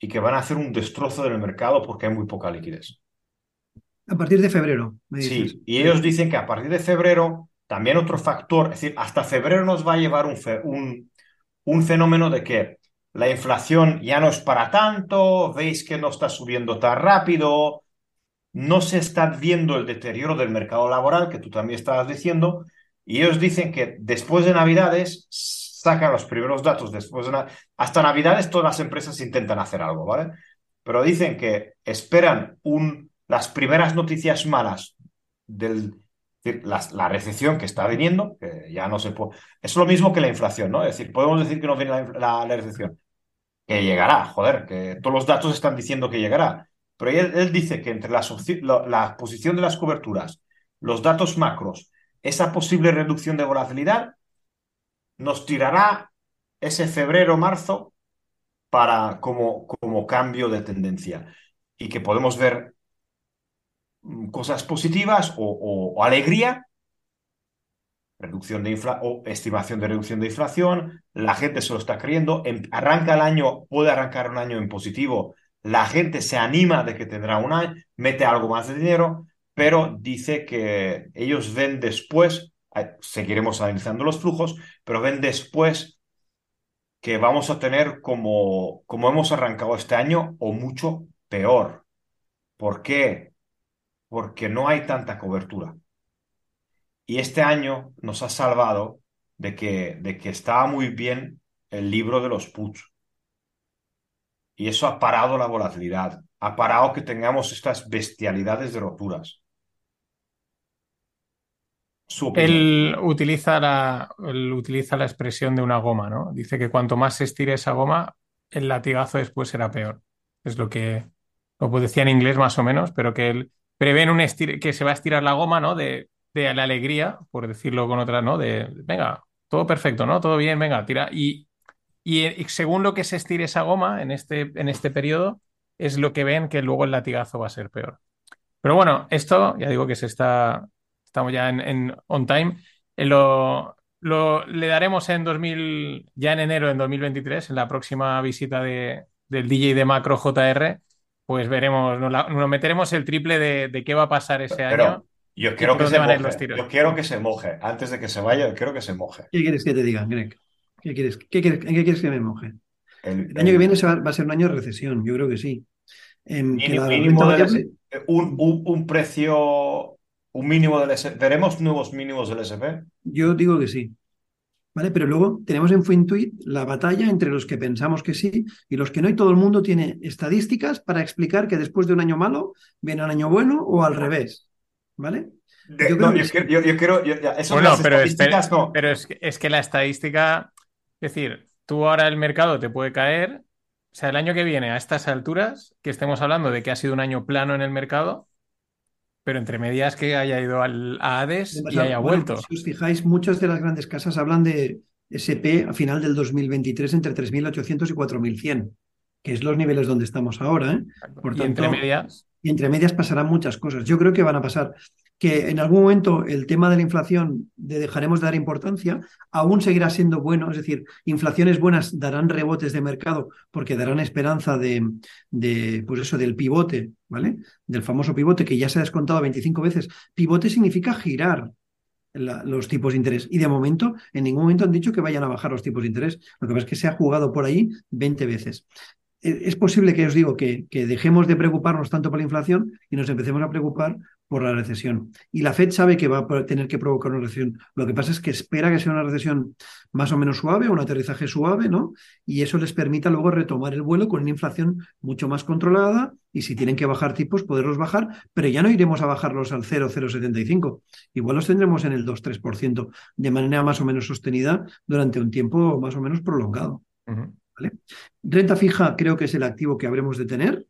B: y que van a hacer un destrozo del mercado porque hay muy poca liquidez.
C: A partir de febrero, me dices.
B: Sí, y ellos dicen que a partir de febrero, también otro factor, es decir, hasta febrero nos va a llevar un, un, un fenómeno de que la inflación ya no es para tanto, veis que no está subiendo tan rápido, no se está viendo el deterioro del mercado laboral, que tú también estabas diciendo, y ellos dicen que después de Navidades sacan los primeros datos, después de hasta Navidades todas las empresas intentan hacer algo, ¿vale? Pero dicen que esperan un, las primeras noticias malas del, es decir, la, recesión que está viniendo, que ya no se puede... Es lo mismo que la inflación, ¿no? Es decir, podemos decir que no viene la, recesión, que llegará, joder, que todos los datos están diciendo que llegará. Pero él, él dice que entre la, posición de las coberturas, los datos macros, esa posible reducción de volatilidad, nos tirará ese febrero-marzo para como, como cambio de tendencia y que podemos ver cosas positivas o, alegría, reducción de infla o estimación de reducción de inflación, la gente se lo está creyendo, em- arranca el año, puede arrancar un año en positivo, la gente se anima de que tendrá un año, mete algo más de dinero, pero dice que ellos ven después, seguiremos analizando los flujos, pero ven después que vamos a tener como, como hemos arrancado este año o mucho peor. ¿Por qué? Porque no hay tanta cobertura. Y este año nos ha salvado de que, de que estaba muy bien el libro de los puts. Y eso ha parado la volatilidad, ha parado que tengamos estas bestialidades de roturas.
A: Él utiliza la, él utiliza la expresión de una goma, ¿no? Dice que cuanto más se estire esa goma, el latigazo después será peor. Es lo que lo decía en inglés más o menos, pero que él prevé en un estir- que se va a estirar la goma, ¿no? De, la alegría, por decirlo con otra, ¿no? De, venga, todo perfecto, ¿no? Todo bien, venga, tira. Y, y, eh, según lo que se estire esa goma en este, en este periodo, es lo que ven que luego el latigazo va a ser peor. Pero bueno, esto ya digo que se está, estamos ya en, en on time. Eh, lo, lo- le daremos en 2000, ya en enero en 2023, en la próxima visita de, del DJ de Macro JR, pues veremos, nos, la- nos meteremos el triple de, de qué va a pasar ese
B: Pero
A: año.
B: yo
A: ¿Y
B: quiero que se
A: van a ir los
B: moje.
A: tiros?
B: Yo quiero que se moje. Antes de que se vaya, yo quiero que se moje.
C: ¿Qué quieres que te diga, Greg? ¿Qué quieres, qué quieres, en qué quieres que me moje?
B: El,
C: El año
B: el
C: que viene se va, va a ser un año de recesión, yo creo que sí. En
B: mínimo, mínimo del un, un- un precio, un mínimo del S. ¿Veremos nuevos mínimos del SP?
C: Yo digo que sí. ¿Vale? Pero luego tenemos en Fintuit la batalla entre los que pensamos que sí y los que no, y todo el mundo tiene estadísticas para explicar que después de un año malo viene un año bueno o al revés. ¿Vale?
B: De-
C: Yo
B: no,
C: creo que
B: yo, quiero- yo- yo quiero. yo- ya, eso
A: Bueno,
B: las
A: pero,
B: estadísticas
A: espera-
B: no.
A: pero es, que, es que la estadística, es decir, tú ahora el mercado te puede caer, o sea, el año que viene a estas alturas, que estemos hablando de que ha sido un año plano en el mercado, pero entre medias que haya ido al, a Hades y haya
C: bueno,
A: vuelto.
C: si os fijáis, muchas de las grandes casas hablan de SP a final del 2023 entre 3.800 y 4.100, que es los niveles donde estamos ahora. ¿eh? Por
A: y entre
C: tanto,
A: medias,
C: Y entre medias pasarán muchas cosas. Yo creo que van a pasar. Que en algún momento el tema de la inflación de dejaremos de dar importancia, aún seguirá siendo bueno. Es decir, inflaciones buenas darán rebotes de mercado porque darán esperanza de, de, pues eso, del pivote, ¿vale? Del famoso pivote que ya se ha descontado 25 veces. Pivote significa girar los tipos de interés. Y de momento, en ningún momento han dicho que vayan a bajar los tipos de interés. Lo que pasa es que se ha jugado por ahí 20 veces. Eh, Es posible que os digo que, que dejemos de preocuparnos tanto por la inflación y nos empecemos a preocupar por la recesión. Y la Fed sabe que va a tener que provocar una recesión. Lo que pasa es que espera que sea una recesión más o menos suave, un aterrizaje suave, ¿no? Y eso les permita luego retomar el vuelo con una inflación mucho más controlada y si tienen que bajar tipos, poderlos bajar, pero ya no iremos a bajarlos al 0,075. Igual los tendremos en el 2-3% de manera más o menos sostenida durante un tiempo más o menos prolongado. ¿vale? Renta fija creo que es el activo que habremos de tener.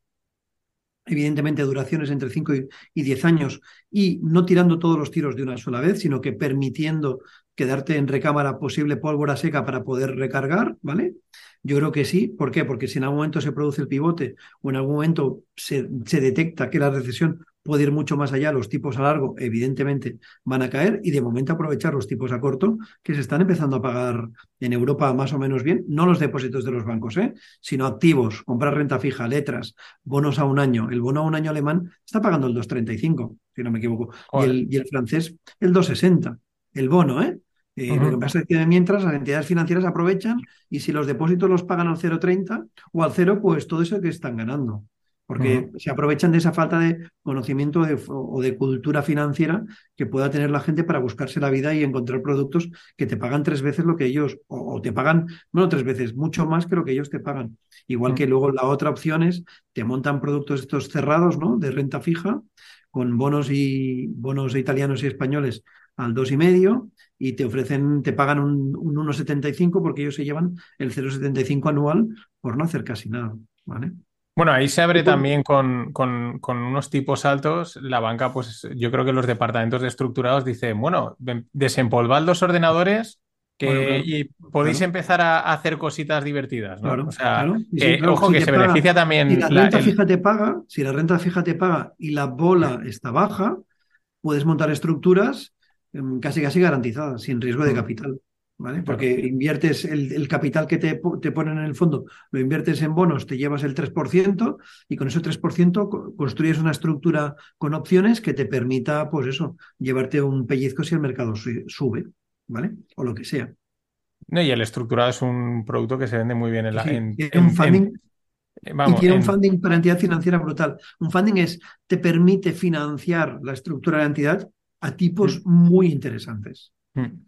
C: Evidentemente, duraciones entre 5 y, y 10 años y no tirando todos los tiros de una sola vez, sino que permitiendo quedarte en recámara posible pólvora seca para poder recargar, ¿vale? Yo creo que sí. ¿Por qué? Porque si en algún momento se produce el pivote o en algún momento se, se detecta que la recesión puede ir mucho más allá, los tipos a largo, evidentemente, van a caer y de momento aprovechar los tipos a corto que se están empezando a pagar en Europa más o menos bien, no los depósitos de los bancos, ¿eh? sino activos, comprar renta fija, letras, bonos a un año. El bono a un año alemán está pagando el 2,35, si no me equivoco, y el, y el francés el 2,60, el bono, ¿eh? Eh. Lo que pasa es que mientras las entidades financieras aprovechan y si los depósitos los pagan al 0,30 o al 0, pues todo eso que están ganando. Porque se aprovechan de esa falta de conocimiento de- o de cultura financiera que pueda tener la gente para buscarse la vida y encontrar productos que te pagan tres veces lo que ellos, o, o te pagan, no tres veces, mucho más que lo que ellos te pagan. Igual que luego la otra opción es, te montan productos estos cerrados, ¿no? De renta fija, con bonos y bonos italianos y españoles al dos y medio y te ofrecen, te pagan un, un 1,75 porque ellos se llevan el 0,75 anual por no hacer casi nada, ¿vale?
A: Bueno, ahí se abre también con, con- con unos tipos altos. La banca, pues yo creo que los departamentos de estructurados dicen, bueno, desempolvad los ordenadores Que,
C: Bueno, claro,
A: y podéis
C: claro.
A: empezar a, hacer cositas divertidas, ¿no?
C: Claro,
A: o sea,
C: sí, claro,
A: ojo
C: si
A: que se
C: paga-
A: beneficia también
C: Si la
A: la-
C: renta
A: el-
C: fija te paga, si la renta fija te paga y la bola está baja, puedes montar estructuras casi casi garantizadas, sin riesgo de
A: Mm.
C: capital. ¿Vale?
A: Claro.
C: Porque inviertes el, el capital que te, te ponen en el fondo, lo inviertes en bonos, te llevas el 3% y con ese 3% co- construyes una estructura con opciones que te permita, pues eso, llevarte un pellizco si el mercado su- sube, ¿vale? O lo que sea.
A: No, y el estructurado es un producto que se vende muy bien en la.
C: Sí,
A: en-
C: tiene
A: en-
C: un funding
A: en- vamos,
C: y tiene un funding para entidad financiera brutal. Un funding es, te permite financiar la estructura de la entidad a tipos muy interesantes.
A: Mm.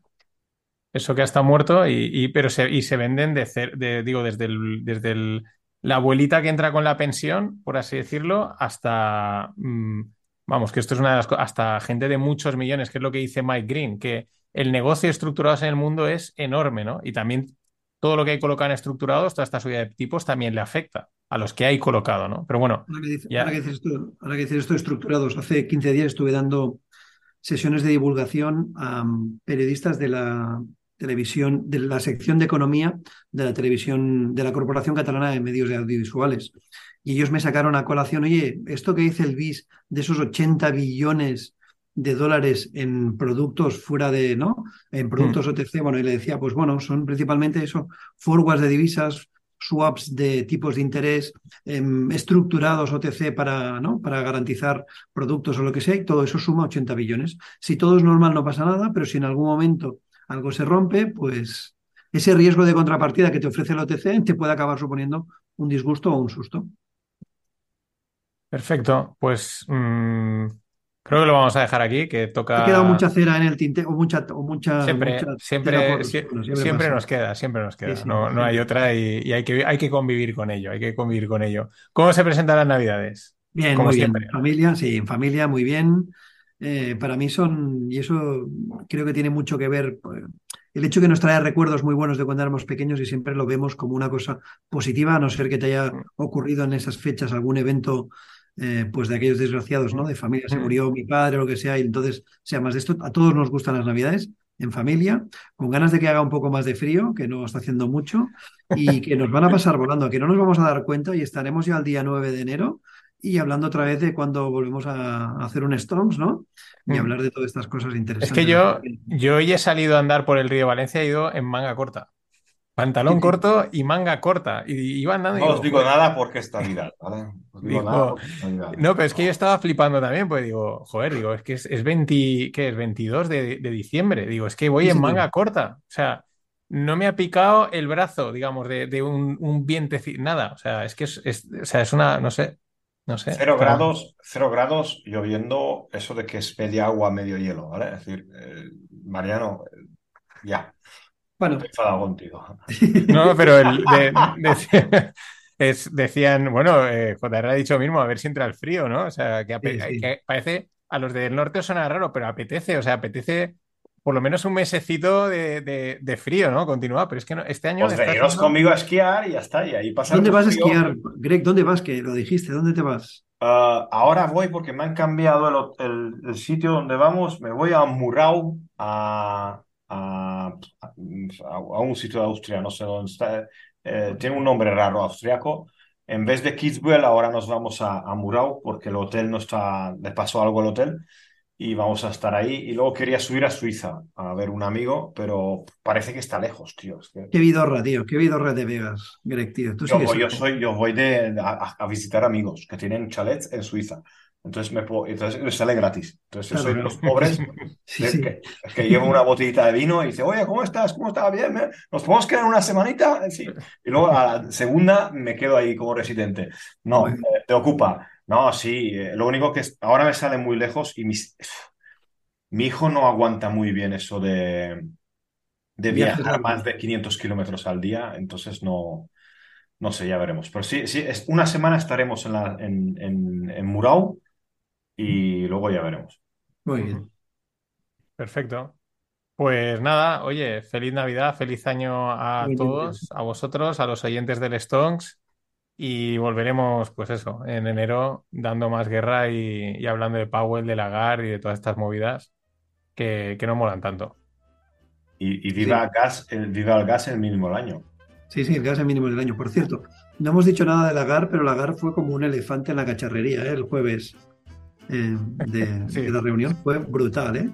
A: Eso que está muerto, y, y- pero se, y se venden de, cer- de- digo, desde el, desde el- la abuelita que entra con la pensión, por así decirlo, hasta, mm, vamos, que esto es una de las cosas, hasta gente de muchos millones, que es lo que dice Mike Green, que el negocio de estructurados en el mundo es enorme, ¿no? Y también todo lo que hay colocado en estructurados, toda esta subida de tipos también le afecta a los que hay colocado, ¿no? Pero bueno,
C: Ahora que, dice-
A: Ya.
C: ahora que dices esto, ahora que dices esto estructurados, hace 15 días estuve dando sesiones de divulgación a mm, periodistas de la televisión, de la sección de economía de la televisión, de la Corporación Catalana de Medios Audiovisuales. Y ellos me sacaron a colación, oye, esto que dice el BIS de esos 80 billones de dólares en productos fuera de, ¿no? En productos OTC, bueno, y le decía, pues bueno, son principalmente eso, forwards de divisas, swaps de tipos de interés, em, estructurados OTC para, ¿no? para garantizar productos o lo que sea, y todo eso suma 80 billones. Si todo es normal, no pasa nada, pero si en algún momento algo se rompe, pues ese riesgo de contrapartida que te ofrece el OTC te puede acabar suponiendo un disgusto o un susto.
A: perfecto. Pues mm, creo que lo vamos a dejar aquí, que toca.
C: Ha quedado mucha cera en el tinte o mucha, o mucha,
A: Siempre,
C: mucha
A: siempre,
C: por-
A: sie-
C: bueno,
A: siempre, nos queda, siempre nos queda.
C: Sí, sí,
A: no, no hay otra y, y hay que, hay que convivir con ello, hay que convivir con ello. ¿Cómo se presentan las Navidades?
C: Bien,
A: Como
C: muy
A: siempre.
C: bien. Familia, sí, en familia, muy bien. Eh, para mí son, y eso creo que tiene mucho que ver, pues, el hecho que nos trae recuerdos muy buenos de cuando éramos pequeños y siempre lo vemos como una cosa positiva, a no ser que te haya ocurrido en esas fechas algún evento, eh, pues de aquellos desgraciados, ¿no? De familia, se murió mi padre o lo que sea, y entonces sea más de esto. A todos nos gustan las Navidades, en familia, con ganas de que haga un poco más de frío, que no está haciendo mucho, y (laughs) que nos van a pasar volando, que no nos vamos a dar cuenta y estaremos ya el día 9 de enero y hablando otra vez de cuando volvemos a hacer un Storms, ¿no? Y
A: Mm.
C: hablar de todas estas cosas
A: Es
C: interesantes.
A: que yo, yo hoy he salido a andar por el río Valencia, he ido en manga corta. Pantalón
C: Sí, sí.
A: corto y manga corta. Y iba andando y
B: No
A: digo,
B: os digo
A: "Joder".
B: nada porque es Navidad, ¿vale? Os digo
A: Digo,
B: nada porque es Navidad.
A: No, pero es que yo estaba flipando también, pues digo, joder, digo, es que es, es 20, ¿qué es? 22 de, de diciembre. Digo, es que voy
C: Sí,
A: en manga corta. O sea, no me ha picado el brazo, digamos, de, de un, un vientecito, nada. O sea, es que es, es- o sea, es una, no sé, no sé.
B: Cero
A: Pero-
B: grados, cero grados, lloviendo, eso de que es media agua, medio hielo, ¿vale? Es decir, eh, Mariano, eh, ya,
C: Bueno,
B: estoy enfadado contigo. (laughs)
A: No, pero el, (laughs) de- de- es- decían, bueno, eh, JR ha dicho mismo, a ver si entra el frío, ¿no? O sea, que, ape-
C: Sí, sí.
A: que parece, a los del norte os suena raro, pero apetece, o sea, apetece por lo menos un mesecito de, de- de frío, ¿no? Continúa, pero es que no- este año
B: Pues veniros
A: siendo-
B: conmigo a esquiar y ya está, y ahí pasar
C: ¿dónde vas a esquiar? Greg, ¿dónde vas? Que lo dijiste, ¿dónde te vas?
B: Ah, ahora voy porque me han cambiado el- el sitio donde vamos. Me voy a Murau, a, a, a- a un sitio de Austria, no sé dónde está. Eh, tiene un nombre raro austriaco. En vez de Kitzbühel, ahora nos vamos a, a Murau porque el hotel no está, le pasó algo al hotel y vamos a estar ahí. Y luego quería subir a Suiza a ver un amigo, pero parece que está lejos, tío. Es que
C: Qué vidorra, tío, qué vidorra de Vegas, Greg, tío. Tú
B: yo voy, yo
C: ahí.
B: soy, yo voy de, a, a visitar amigos que tienen chalets en Suiza. Entonces me puedo, entonces me sale gratis. Entonces yo soy de los (laughs) pobres
C: Sí,
B: que,
C: sí.
B: que- que llevo una botellita de vino y dice, oye, ¿cómo estás? ¿Cómo estás? Bien. ¿Nos podemos quedar una semanita? Sí. Y luego a la segunda me quedo ahí como residente. No, eh, te ocupa. No, sí. eh, lo único que es, ahora me sale muy lejos y mis, mi hijo no aguanta muy bien eso de, de viajar más de 500 kilómetros al día. Entonces no, no sé, ya veremos. Pero sí, sí, es, una semana estaremos en, la, en, en, en Murau y luego ya veremos.
C: Muy bien.
A: Perfecto. Pues nada, oye, feliz Navidad, feliz año a todos, a vosotros, a los oyentes del Stonks y volveremos, pues eso, en enero dando más guerra y, y hablando de Powell, de Lagarde y de todas estas movidas que, que no molan tanto.
B: Y, y viva, el gas, el, viva el gas en el mínimo del año.
C: Sí, sí, el gas en mínimo del año. Por cierto, no hemos dicho nada de Lagar, pero Lagar fue como un elefante en la cacharrería ¿eh? el jueves eh, de, (laughs)
A: Sí.
C: de la reunión. Fue brutal, ¿eh?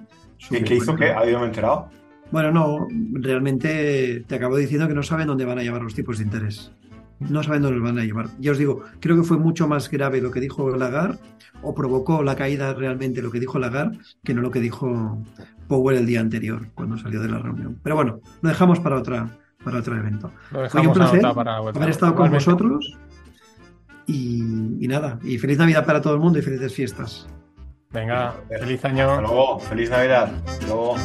B: ¿Qué, qué hizo? ¿Qué? ¿Había enterado?
C: Bueno, no, realmente te acabo diciendo que no saben dónde van a llevar los tipos de interés. No saben dónde los van a llevar. Ya os digo, creo que fue mucho más grave lo que dijo Lagarde o provocó la caída realmente lo que dijo Lagarde que no lo que dijo Powell el día anterior cuando salió de la reunión. Pero bueno, lo dejamos para otra para otro evento. Oye, un placer haber estado con
A: igualmente.
C: vosotros y, y nada, y feliz Navidad para todo el mundo y felices fiestas.
A: Venga, feliz
B: Hasta
A: año.
B: luego. Feliz Navidad. Hasta luego.